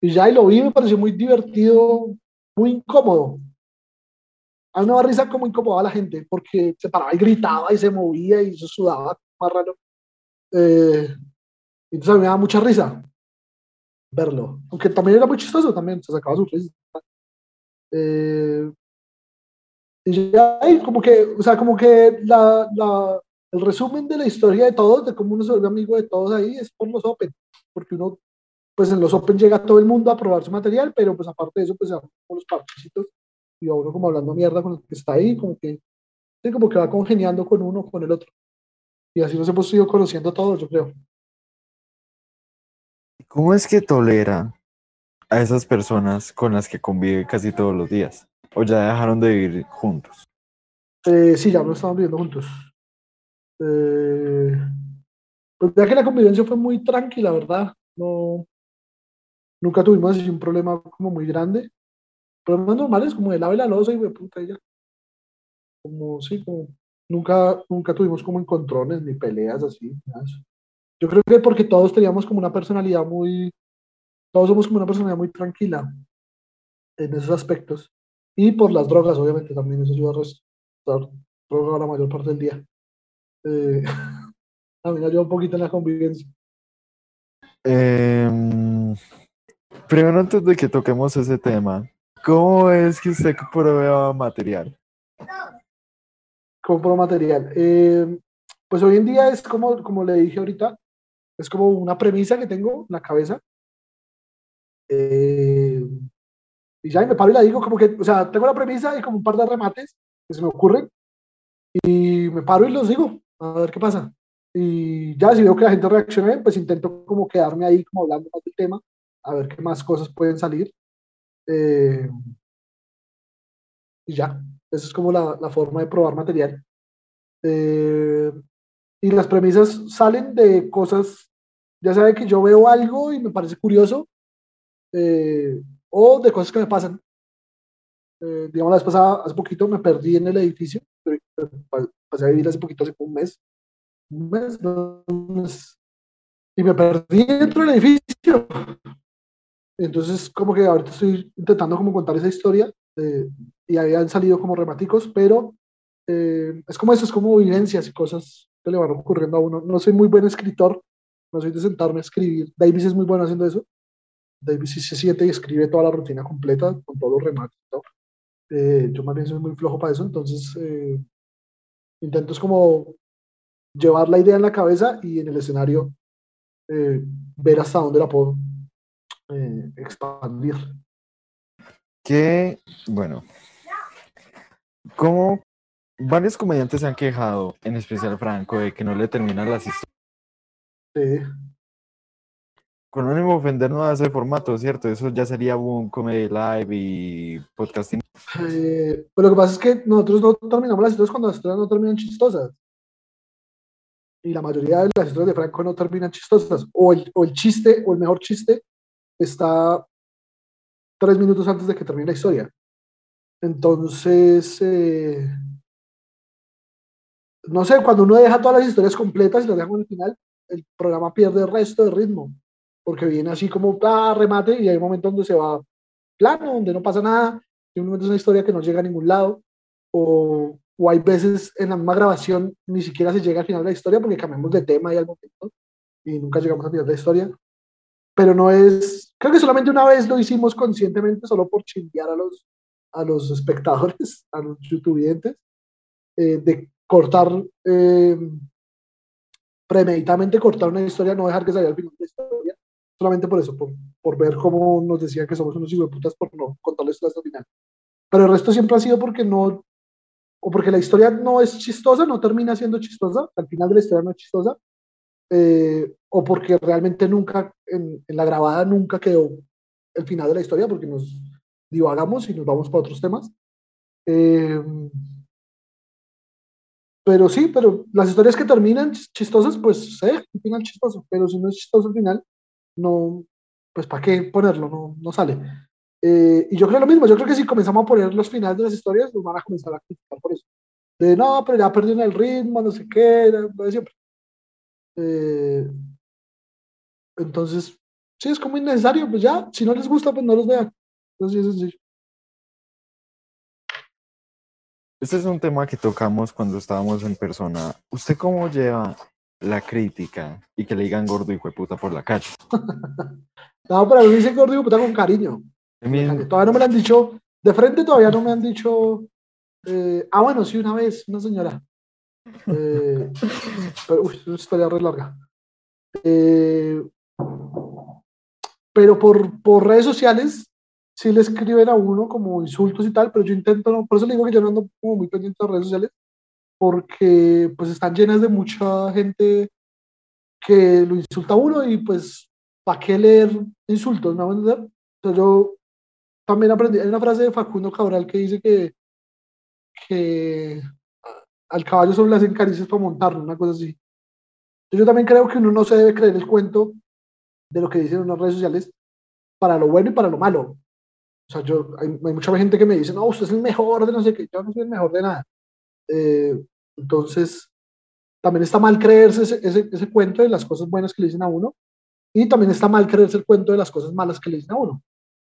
y ya y lo vi, me pareció muy divertido, muy incómodo. A mí me daba risa como incomodaba a la gente, porque se paraba y gritaba y se movía y se sudaba más raro. Eh, entonces a mí me daba mucha risa verlo, aunque también era muy chistoso, también se sacaba su risa. Eh, y ya hay como que, o sea, como que la, la, el resumen de la historia de todos, de cómo uno se vuelve amigo de todos ahí, es por los Open, porque uno, pues en los Open llega todo el mundo a probar su material, pero pues aparte de eso, pues se con los particitos y a uno como hablando mierda con el que está ahí, como que, sí, como que va congeniando con uno, con el otro. Y así nos hemos ido conociendo todos, yo creo. ¿Cómo es que tolera a esas personas con las que convive casi todos los días? ¿O ya dejaron de vivir juntos? Eh, sí, ya no estaban viviendo juntos. Eh, pues ya que la convivencia fue muy tranquila, ¿verdad? No, nunca tuvimos así un problema como muy grande. Problemas normales como el ave la losa y de puta ella. Como, sí, como nunca, nunca tuvimos como encontrones ni peleas así. Yo creo que porque todos teníamos como una personalidad muy, todos somos como una personalidad muy tranquila en esos aspectos. Y por las drogas, obviamente, también eso ayuda a restar droga la mayor parte del día. Eh, [LAUGHS] también ayuda un poquito en la convivencia. Em, primero, antes de que toquemos ese tema, ¿cómo es que usted prueba material? ¿Cómo prueba material? Eh, pues hoy en día es como, como le dije ahorita, es como una premisa que tengo en la cabeza. Eh, y ya me paro y la digo como que, o sea, tengo la premisa y como un par de remates que se me ocurren y me paro y los digo, a ver qué pasa. Y ya si veo que la gente reacciona pues intento como quedarme ahí como hablando más del tema, a ver qué más cosas pueden salir. Eh, y ya, esa es como la, la forma de probar material. Eh, y las premisas salen de cosas, ya sabe que yo veo algo y me parece curioso, eh, o de cosas que me pasan. Digamos, la vez pasada, hace poquito me perdí en el edificio, pasé a vivir hace poquito, hace un mes, un mes, un mes, y me perdí dentro del edificio. Entonces, como que ahorita estoy intentando como contar esa historia, eh, y ahí han salido como rematicos, pero eh, es como eso, es como vivencias y cosas que le van ocurriendo a uno. No soy muy buen escritor, no soy de sentarme a escribir. Davis es muy bueno haciendo eso, David sí se siente y escribe toda la rutina completa con todos los remates. Eh, yo más bien soy muy flojo para eso, entonces eh, intento es como llevar la idea en la cabeza y en el escenario eh, ver hasta dónde la puedo expandir. Que, bueno, como varios comediantes se han quejado, en especial Franco, de que no le terminan las historias. Sí con ánimo de ofender no hace formato, ¿cierto? Eso ya sería un comedy live y podcasting. Eh, pues lo que pasa es que nosotros no terminamos las historias cuando las historias no terminan chistosas. Y la mayoría de las historias de Franco no terminan chistosas. O el, o el chiste, o el mejor chiste, está tres minutos antes de que termine la historia. Entonces, eh, no sé, cuando uno deja todas las historias completas y las deja en el final, el programa pierde el resto de ritmo porque viene así como, ah, remate, y hay un momento donde se va plano, donde no pasa nada, y un momento es una historia que no llega a ningún lado, o, o, hay veces en la misma grabación ni siquiera se llega al final de la historia porque cambiamos de tema y al momento, y nunca llegamos al final de la historia. Pero no es, creo que solamente una vez lo hicimos conscientemente, solo por chinguear a los, a los [LAUGHS] espectadores, a los youtubers, eh, de cortar eh, premeditadamente cortar una historia, no dejar que salga al final de la historia, solamente por eso, por, por ver cómo nos decía que somos unos hijos putas por no contarles hasta el final. Pero el resto siempre ha sido porque no, o porque la historia no es chistosa, no termina siendo chistosa, al final de la historia no es chistosa, eh, o porque realmente nunca, en, en, la grabada nunca quedó el final de la historia, porque nos divagamos y nos vamos para otros temas. Eh, pero sí, pero las historias que terminan chistosas, pues sí, un final chistoso, pero si no es chistoso al final, no, pues ¿para qué ponerlo? No, no sale. Eh, y yo creo lo mismo, yo creo que si comenzamos a poner los finales de las historias, nos van a comenzar a criticar por eso. De no, pero ya perdieron el ritmo, no sé qué, lo de siempre. Eh, entonces, sí, es como innecesario, pues ya, si no les gusta, pues no los vean. Entonces, es sencillo. Este es un tema que tocamos cuando estábamos en persona. ¿Usted cómo lleva la crítica y que le digan gordo y puta por la calle? [LAUGHS] no, pero me dicen gordo y puta con cariño. Todavía no me lo han dicho, de frente todavía no me han dicho, eh, ah, bueno, sí, una vez, una señora. Eh, pero, uy, es una historia re larga. Eh, pero por, por redes sociales sí le escriben a uno como insultos y tal, pero yo intento, no, por eso le digo que yo no ando como muy pendiente de redes sociales, porque pues están llenas de mucha gente que lo insulta a uno y pues, ¿para qué leer insultos? ¿Me van a entender? Entonces yo también aprendí, hay una frase de Facundo Cabral que dice que, que al caballo solo le hacen caricias para montarlo, una cosa así. Yo también creo que uno no se debe creer el cuento de lo que dicen en las redes sociales para lo bueno y para lo malo. O sea, yo, hay, mucha gente que me dice, no, usted es el mejor de no sé qué, yo no soy el mejor de nada. Eh, entonces, también está mal creerse ese, cuento de las cosas buenas que le dicen a uno y también está mal creerse el cuento de las cosas malas que le dicen a uno.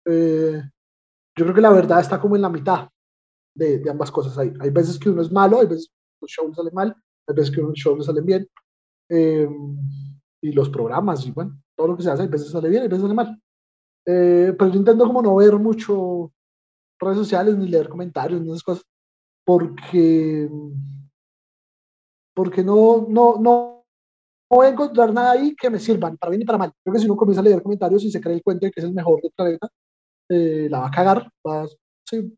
Eh, yo creo que la verdad está como en la mitad de, ambas cosas. Hay, veces que uno es malo, hay veces los shows salen mal, hay veces que los shows salen bien. Eh, y los programas, y bueno, todo lo que se hace, hay veces sale bien, hay veces sale mal. Eh, pero yo intento como no ver mucho redes sociales ni leer comentarios ni esas cosas, porque, porque no, no, no, voy a encontrar nada ahí que me sirvan para bien y para mal. Creo que si uno comienza a leer comentarios y se cree el cuento de que es el mejor del planeta, eh, la va a cagar, va, sí,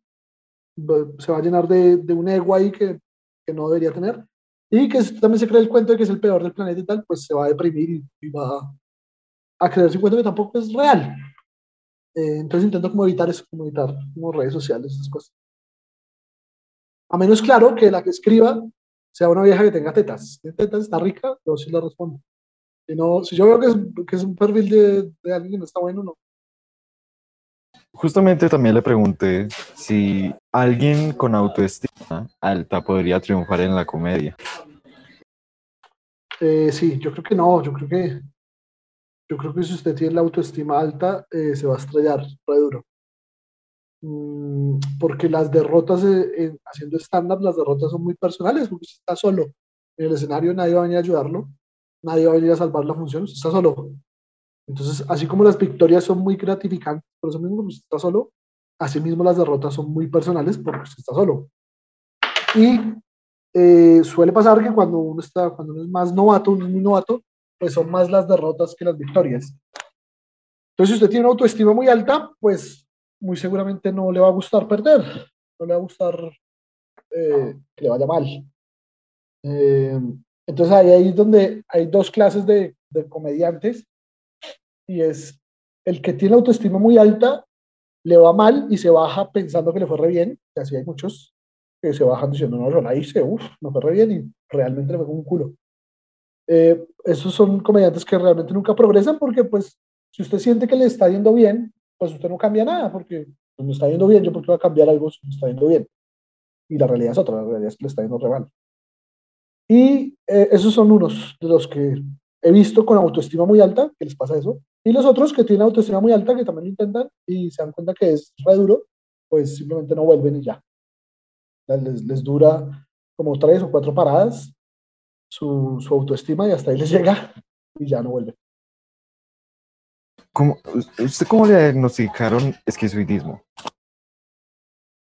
se va a llenar de, de un ego ahí que, que, no debería tener. Y que también se cree el cuento de que es el peor del planeta y tal, pues se va a deprimir y, va a creerse un cuento que tampoco es real. Eh, entonces intento como evitar eso, como evitar como redes sociales, esas cosas. A menos claro que la que escriba sea una vieja que tenga tetas. Si tetas está rica, yo sí la respondo. Si, no, si yo veo que es, que es un perfil de, de alguien que no está bueno, no. Justamente también le pregunté si alguien con autoestima alta podría triunfar en la comedia. Eh, sí, yo creo que no, yo creo que yo creo que si usted tiene la autoestima alta, eh, se va a estrellar re duro. Mm, porque las derrotas, eh, haciendo stand-up, las derrotas son muy personales, porque usted está solo. En el escenario nadie va a venir a ayudarlo, nadie va a venir a salvar la función, usted está solo. Entonces, así como las victorias son muy gratificantes, por eso mismo usted está solo, así mismo las derrotas son muy personales porque usted está solo. Y eh, suele pasar que cuando uno, está, cuando uno es más novato, uno es muy novato, pues son más las derrotas que las victorias. Entonces, si usted tiene una autoestima muy alta, pues muy seguramente no le va a gustar perder, no le va a gustar eh, que le vaya mal. Eh, entonces, ahí es donde hay dos clases de, de comediantes y es el que tiene autoestima muy alta, le va mal y se baja pensando que le fue re bien, que así hay muchos que se bajan diciendo, no, yo la hice, uff, no fue re bien y realmente le fue un culo. Eh, esos son comediantes que realmente nunca progresan porque pues si usted siente que le está yendo bien, pues usted no cambia nada porque pues, me está yendo bien, yo porque voy a cambiar algo si me está yendo bien. Y la realidad es otra, la realidad es que le está yendo re mal. Y eh, esos son unos de los que he visto con autoestima muy alta, que les pasa eso, y los otros que tienen autoestima muy alta, que también lo intentan y se dan cuenta que es re duro, pues simplemente no vuelven y ya. Les, les dura como tres o cuatro paradas su, su, autoestima y hasta ahí les [LAUGHS] llega y ya no vuelve. ¿Cómo, ¿Usted cómo le diagnosticaron esquizoidismo?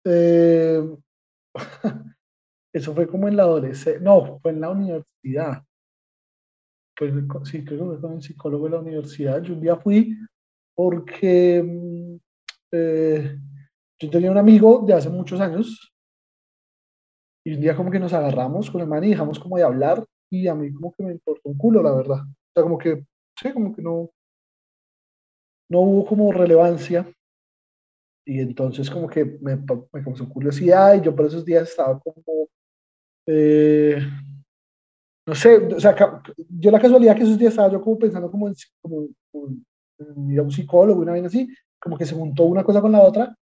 Eh, [LAUGHS] eso fue como en la adolescencia, no, fue en la universidad. Pues sí, creo que con el psicólogo de la universidad. Yo un día fui porque mm, eh, yo tenía un amigo de hace muchos años y un día como que nos agarramos con el man y dejamos como de hablar y a mí como que me importó un culo, la verdad. O sea, como que, sí, como que no, no hubo como relevancia y entonces como que me, me causó curiosidad y yo por esos días estaba como... Eh, no sé, o sea, yo la casualidad que esos días estaba yo como pensando como en, como, ir a un psicólogo, una vez así, como que se juntó una cosa con la otra,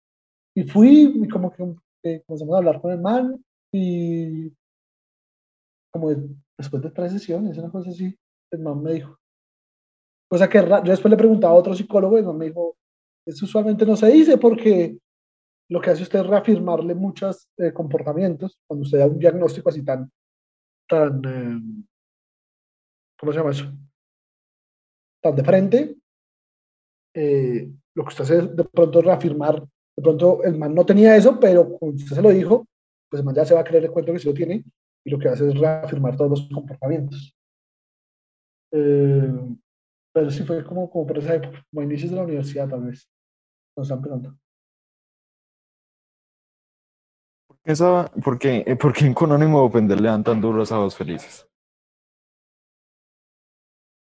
y fui y como que eh, comenzamos a hablar con el man, y como después de tres sesiones, una cosa así, el man me dijo, cosa que yo después le preguntaba a otro psicólogo y el man me dijo, eso usualmente no se dice porque lo que hace usted es reafirmarle muchos eh, comportamientos cuando usted da un diagnóstico así tan tan, eh, ¿cómo se llama eso? Tan de frente, eh, lo que usted hace es de pronto reafirmar, de pronto el man no tenía eso, pero cuando usted se lo dijo, pues el man ya se va a creer el cuento que sí lo tiene, y lo que hace es reafirmar todos los comportamientos. Eh, pero sí fue como, como por esa época, como inicios de la universidad tal vez, nos están empezando. Esa, ¿por, qué, eh, ¿Por qué en Conónimo le dan tan duros a dos felices?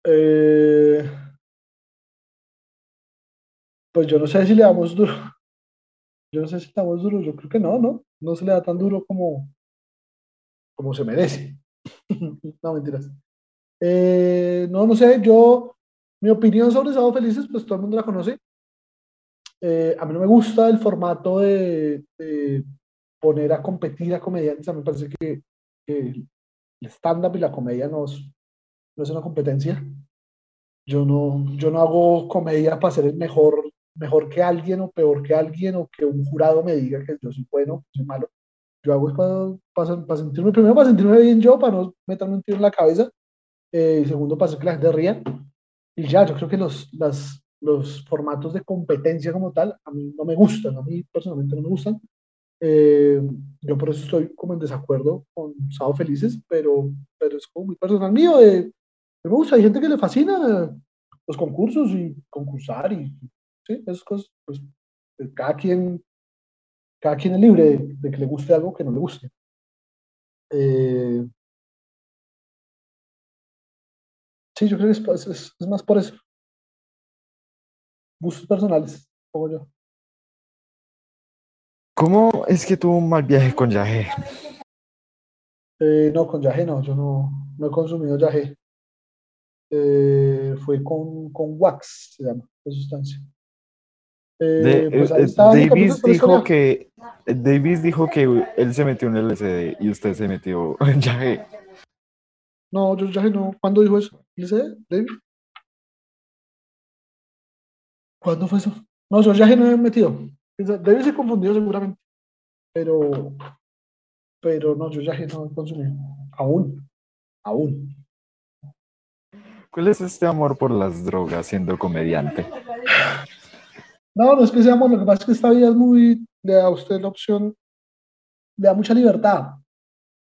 Eh, pues yo no sé si le damos duro. Yo no sé si le damos duro. Yo creo que no, ¿no? No se le da tan duro como, como se merece. [LAUGHS] no, mentiras. Eh, no, no sé. Yo, mi opinión sobre Sábado Felices, pues todo el mundo la conoce. a mí no me gusta el formato de poner a competir a comediantes, a mí me parece que, el stand-up y la comedia no es, no es una competencia. Yo no, yo no hago comedia para ser el mejor, mejor que alguien o peor que alguien o que un jurado me diga que yo soy bueno, que soy malo. Yo hago es para, para, sentirme, primero para sentirme bien yo, para no meterme un tiro en la cabeza, eh, y segundo para hacer que la gente ría. Y ya, yo creo que los, las, los formatos de competencia como tal a mí no me gustan, a mí personalmente no me gustan. Eh, yo por eso estoy como en desacuerdo con Sábado Felices, pero, pero es como muy personal mío. Me gusta, hay gente que le fascina los concursos y concursar y sí, esas cosas. Pues eh, cada quien, cada quien es libre de, que le guste algo que no le guste. Eh, sí, yo creo que es más por eso. Gustos personales, como yo. ¿Cómo es que tuvo un mal viaje con Yaje? Eh, no, con Yaje no, yo no, no he consumido Yaje. Eh, fue con, con Wax, se llama, la sustancia. Eh, pues Davis dijo que Davis dijo que él se metió en el LSD y usted se metió [LAUGHS] en Yaje. No, yo Yaje no. ¿Cuándo dijo eso? ¿LSD? ¿David? ¿Cuándo fue eso? No, yo Yaje no he metido. Debe ser confundido seguramente, pero, pero no, yo ya no he consumido. Aún, aún. ¿Cuál es este amor por las drogas siendo comediante? No, no es que sea amor, lo que pasa es que esta vida es muy, le da a usted la opción, le da mucha libertad.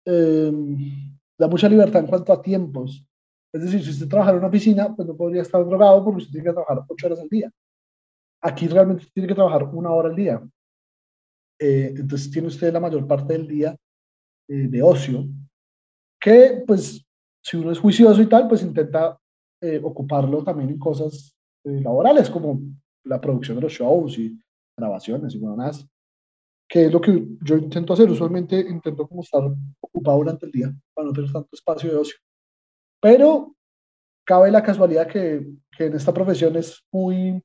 Eh, da mucha libertad en cuanto a tiempos. Es decir, si usted trabaja en una oficina, pues no podría estar drogado porque usted tiene que trabajar ocho horas al día. Aquí realmente tiene que trabajar una hora al día. Eh, entonces tiene usted la mayor parte del día eh, de ocio, que pues si uno es juicioso y tal, pues intenta eh, ocuparlo también en cosas laborales como la producción de los shows y grabaciones y bueno, más, que es lo que yo intento hacer. Usualmente intento como estar ocupado durante el día para no tener tanto espacio de ocio. Pero cabe la casualidad que, que en esta profesión es muy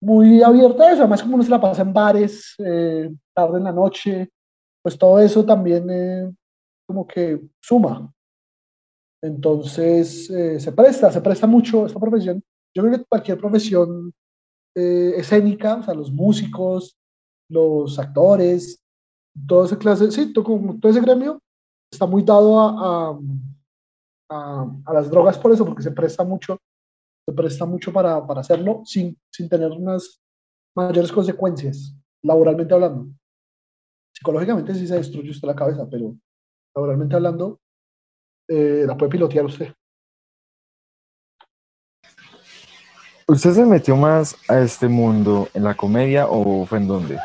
muy abierta a eso, además como uno se la pasa en bares, eh, tarde en la noche, pues todo eso también eh, como que suma. Entonces, eh, se presta, se presta mucho esta profesión. Yo creo que cualquier profesión escénica, o sea, los músicos, los actores, toda esa clase, sí, todo, todo ese gremio está muy dado a, a, a, las drogas por eso, porque se presta mucho se presta mucho para, para hacerlo sin, sin tener unas mayores consecuencias, laboralmente hablando. Psicológicamente sí se destruye usted la cabeza, pero laboralmente hablando, eh, la puede pilotear usted. ¿Usted se metió más a este mundo en la comedia o fue en dónde?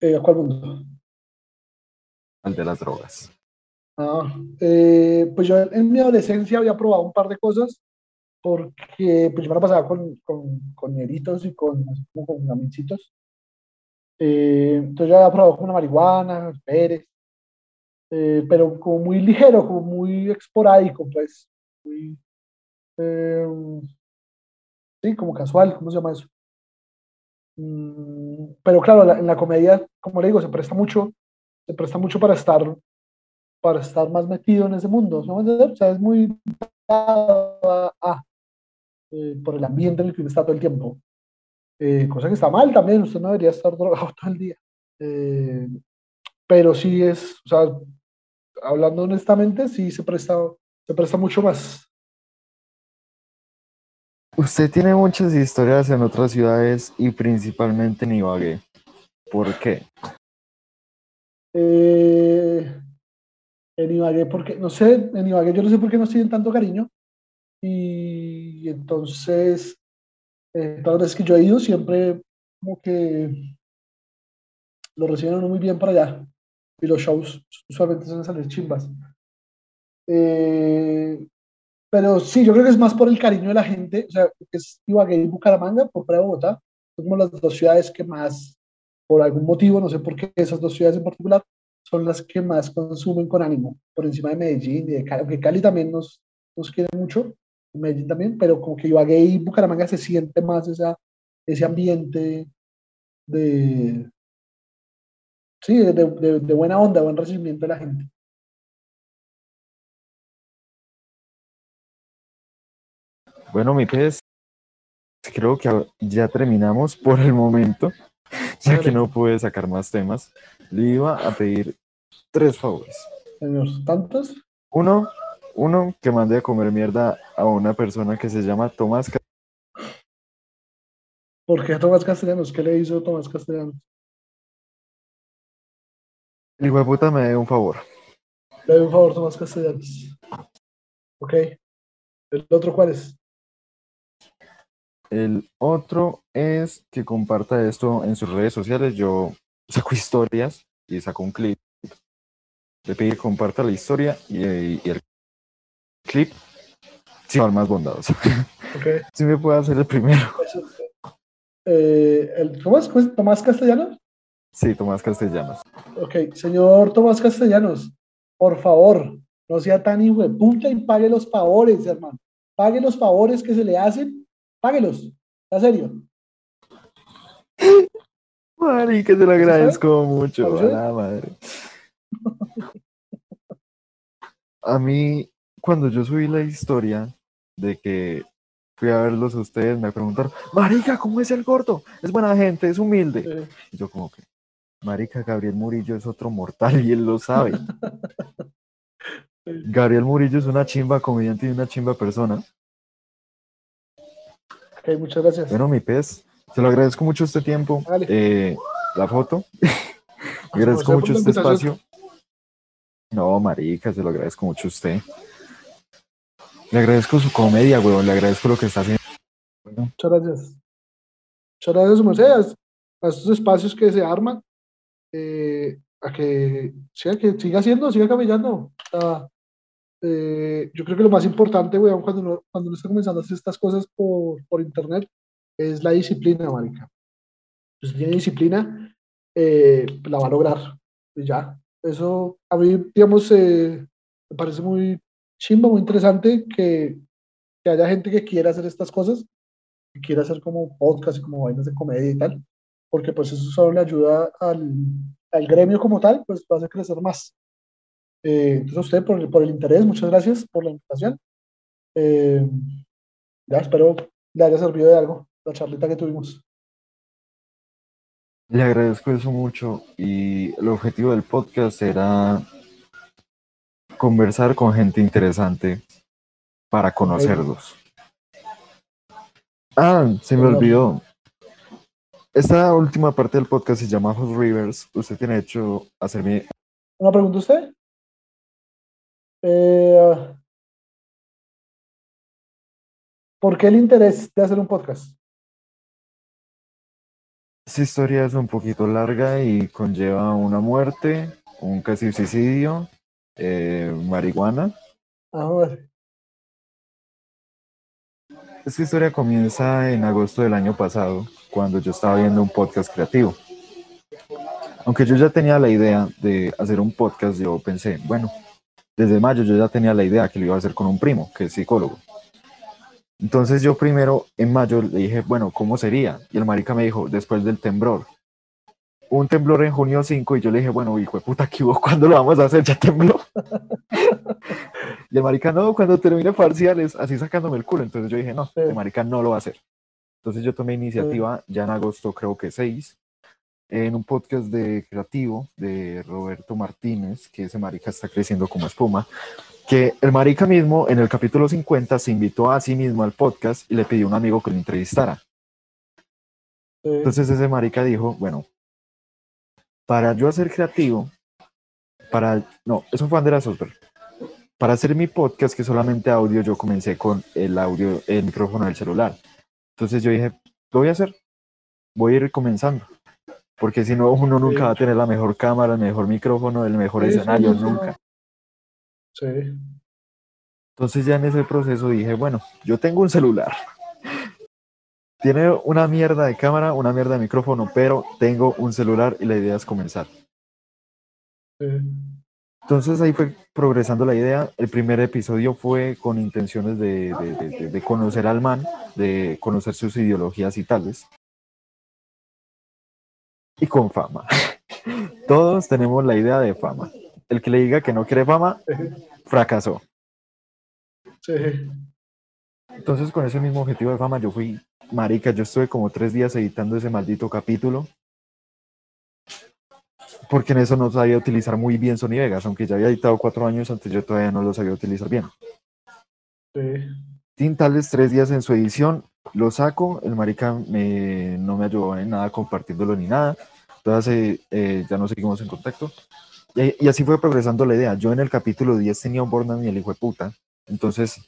Eh, ¿A cuál mundo? Al de las drogas. Ah, eh, pues yo en mi adolescencia había probado un par de cosas porque pues yo me pasaba con, con, con y con, como con amicitos. Eh, entonces yo había probado como una marihuana, Pérez, eh, pero como muy ligero, como muy esporádico, pues, muy, eh, sí, como casual, ¿cómo se llama eso? Mm, pero claro, la- en la comedia, como le digo, se presta mucho, se presta mucho para estar, para estar más metido en ese mundo, ¿no? O sea, es muy a- eh, por el ambiente en el que uno está todo el tiempo. Eh, cosa que está mal también, usted no debería estar [LAUGHS] drogado todo el día. Eh, pero sí es, o sea, hablando honestamente, sí se presta, se presta mucho más. Usted tiene muchas historias en otras ciudades y principalmente en Ibagué. ¿Por qué? Eh, en Ibagué, porque, no sé, en Ibagué yo no sé por qué nos tienen tanto cariño. Y entonces, eh, todas las veces que yo he ido, siempre como que lo reciben muy bien para allá. Y los shows usualmente suelen salir chimbas. Eh, pero sí, yo creo que es más por el cariño de la gente. O sea, es Ibagué y Bucaramanga, por fuera de Bogotá. Son como las dos ciudades que más, por algún motivo, no sé por qué, esas dos ciudades en particular, son las que más consumen con ánimo, por encima de Medellín y de Cali, aunque Cali también nos, nos quiere mucho, Medellín también, pero como que Ibagué y Bucaramanga se siente más esa, ese ambiente de, sí, de, de, de buena onda, buen recibimiento de la gente. Bueno, mi pez, creo que ya terminamos por el momento, ya que no pude sacar más temas. Le iba a pedir tres favores. Señor, ¿tantos? Uno, uno, que mande a comer mierda a una persona que se llama Tomás. Ca- ¿Por qué Tomás Castellanos? ¿Qué le hizo Tomás Castellanos? El hijo de puta me dé un favor. Le doy un favor, Tomás Castellanos. Ok. ¿El otro cuál es? El otro es que comparta esto en sus redes sociales. Yo saco historias y saco un clip. Le pedí que comparta la historia y, y el clip. Sí, al más bondadoso. Ok. [LAUGHS] Si me puede hacer el primero. Eh, el, ¿Cómo es? ¿Tomás Castellanos? Sí, Tomás Castellanos. Ok, señor Tomás Castellanos, por favor, no sea tan hijo de puta y pague los favores, hermano. Pague los favores que se le hacen, páguelos, en serio. Marica, te lo agradezco mucho. A la madre. A mí, cuando yo subí la historia de que fui a verlos a ustedes, me preguntaron, Marica, ¿cómo es el gordo? Es buena gente, es humilde. Y yo como que, Marica, Gabriel Murillo es otro mortal y él lo sabe. Sí. Gabriel Murillo es una chimba comediante y una chimba persona. ok, muchas gracias. Bueno, mi pez, se lo agradezco mucho este tiempo, eh, la foto. [LAUGHS] Agradezco mucho este espacio. No, marica, se lo agradezco mucho a usted. Le agradezco su comedia, weón, le agradezco lo que está haciendo. Bueno, Muchas gracias. Muchas gracias, su merced, a- a estos espacios que se arman, eh, a que, sí, a que siga haciendo, siga caminando. Ah, eh, yo creo que lo más importante, weón, cuando uno, cuando uno está comenzando a hacer estas cosas por, por internet, es la disciplina, marica. Si usted tiene disciplina, eh, la va a lograr. Y ya. Eso, a mí, digamos, eh, me parece muy chimba, muy interesante que, que haya gente que quiera hacer estas cosas que quiera hacer como podcast y como vainas de comedia y tal, porque pues eso solo le ayuda al, al gremio como tal, pues va a hacer crecer más. Eh, entonces a usted por el, por el interés, muchas gracias por la invitación. Ya espero le haya servido de algo la charlita que tuvimos. le agradezco eso mucho y el objetivo del podcast era conversar con gente interesante para conocerlos. Ah, se me olvidó. Esta última parte del podcast se llama Host Rivers. Usted tiene hecho hacerme ¿Una pregunta usted? Eh, ¿Por qué el interés de hacer un podcast? Esta historia es un poquito larga y conlleva una muerte, un casi suicidio, eh, marihuana. A ver, Esta historia comienza en agosto del año pasado, cuando yo estaba viendo un podcast creativo. Aunque yo ya tenía la idea de hacer un podcast, yo pensé, bueno, desde mayo yo ya tenía la idea que lo iba a hacer con un primo, que es psicólogo. Entonces yo primero en mayo le dije, bueno, ¿cómo sería? Y el marica me dijo, después del temblor. Un temblor en junio 5 y yo le dije, bueno, hijo de puta, ¿qué hubo? [LAUGHS] ¿Cuándo lo vamos a hacer? Ya tembló. [LAUGHS] y el marica, no, cuando termine parciales, así sacándome el culo. Entonces yo dije, no, el marica no lo va a hacer. Entonces yo tomé iniciativa ya en agosto, creo que 6, en un podcast de creativo de Roberto Martínez, que ese marica está creciendo como espuma, que el marica mismo en el capítulo 50 se invitó a sí mismo al podcast y le pidió a un amigo que lo entrevistara. sí, Entonces ese marica dijo, bueno, para yo hacer creativo, para, no, eso fue Andrea Sosberg. Para hacer mi podcast, que solamente audio, yo comencé con el audio, el micrófono del celular. Entonces yo dije, lo voy a hacer, voy a ir comenzando. Porque si no, uno nunca va a tener la mejor cámara, el mejor micrófono, el mejor escenario, nunca. Sí, Entonces ya en ese proceso dije, bueno, yo tengo un celular. Tiene una mierda de cámara, una mierda de micrófono, pero tengo un celular y la idea es comenzar. sí. Entonces ahí fue progresando la idea. El primer episodio fue con intenciones de, de- de- de- de conocer al man, de conocer sus ideologías y tales. Y con fama. [LAUGHS] Todos tenemos la idea de fama. El que le diga que no quiere fama, fracasó. sí. Entonces con ese mismo objetivo de fama yo fui, marica, yo estuve como tres días editando ese maldito capítulo. Porque en eso no sabía utilizar muy bien Sony Vegas, aunque ya había editado cuatro años antes, yo todavía no lo sabía utilizar bien. sí. Tin tales tres días en su edición, lo saco, el marica me- no me ayudó en nada compartiéndolo ni nada, entonces eh, eh, ya no seguimos en contacto. Y, y así fue progresando la idea. Yo en el capítulo 10 tenía un Bornan y el hijo de puta, entonces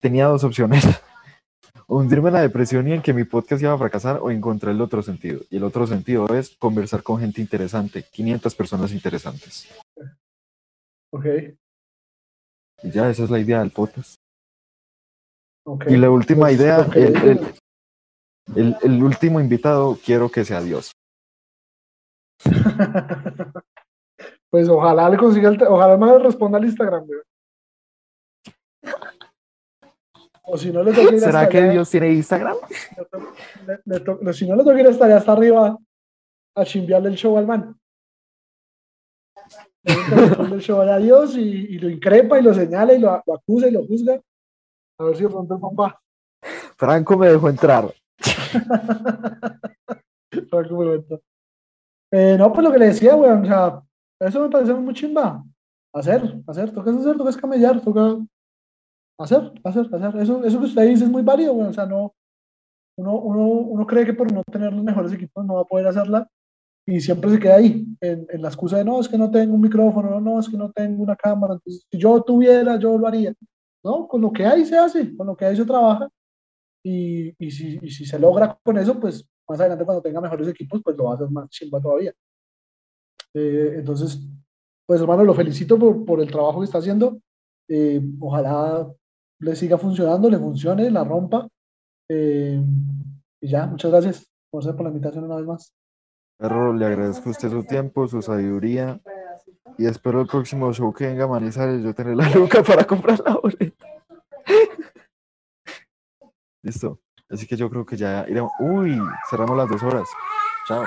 tenía dos opciones. [LAUGHS] Hundirme en la depresión y en que mi podcast iba a fracasar o encontrar el otro sentido. Y el otro sentido es conversar con gente interesante, 500 personas interesantes. Ok, Y ya esa es la idea del podcast. Y la última Pues, idea, el- el- el último invitado, quiero que sea Dios. [LAUGHS] Pues ojalá le consiga el, ojalá me responda al Instagram, güey. O si no le toca ir ¿Será hasta que allá, Dios tiene Instagram? le- le to- si no le toca ir hasta allá, hasta arriba a chimbearle el show al man. El show a Dios y, y lo increpa y lo señala y lo, lo acusa y lo juzga. A ver si de pronto el papá. Franco me dejó entrar. [LAUGHS] Franco me cuenta. Eh, no, pues lo que le decía, weón, o sea, eso me parece muy chimba. Hacer, hacer, toca hacer, toca camellar, toca hacer, hacer, hacer. Eso, eso que usted dice es muy válido, weón, o sea, no, uno, uno, uno cree que por no tener los mejores equipos no va a poder hacerla y siempre se queda ahí, en, en la excusa de no, es que no tengo un micrófono, no, es que no tengo una cámara, entonces si yo tuviera, yo lo haría. No, con lo que hay se hace, con lo que hay se trabaja y, y, si, y si se logra con eso, pues más adelante cuando tenga mejores equipos, pues lo va a hacer más chimba todavía. Eh, entonces, pues hermano, lo felicito por, por el trabajo que está haciendo. Eh, ojalá le siga funcionando, le funcione, la rompa. Eh, y ya, muchas gracias José, por la invitación una vez más. Le agradezco a usted su tiempo, su sabiduría. Y espero el próximo show que venga a Manizales yo tener la [LAUGHS] luca para comprar la boleta. [LAUGHS] Listo. Así que yo creo que ya iremos. Uy, cerramos las dos horas. Chao.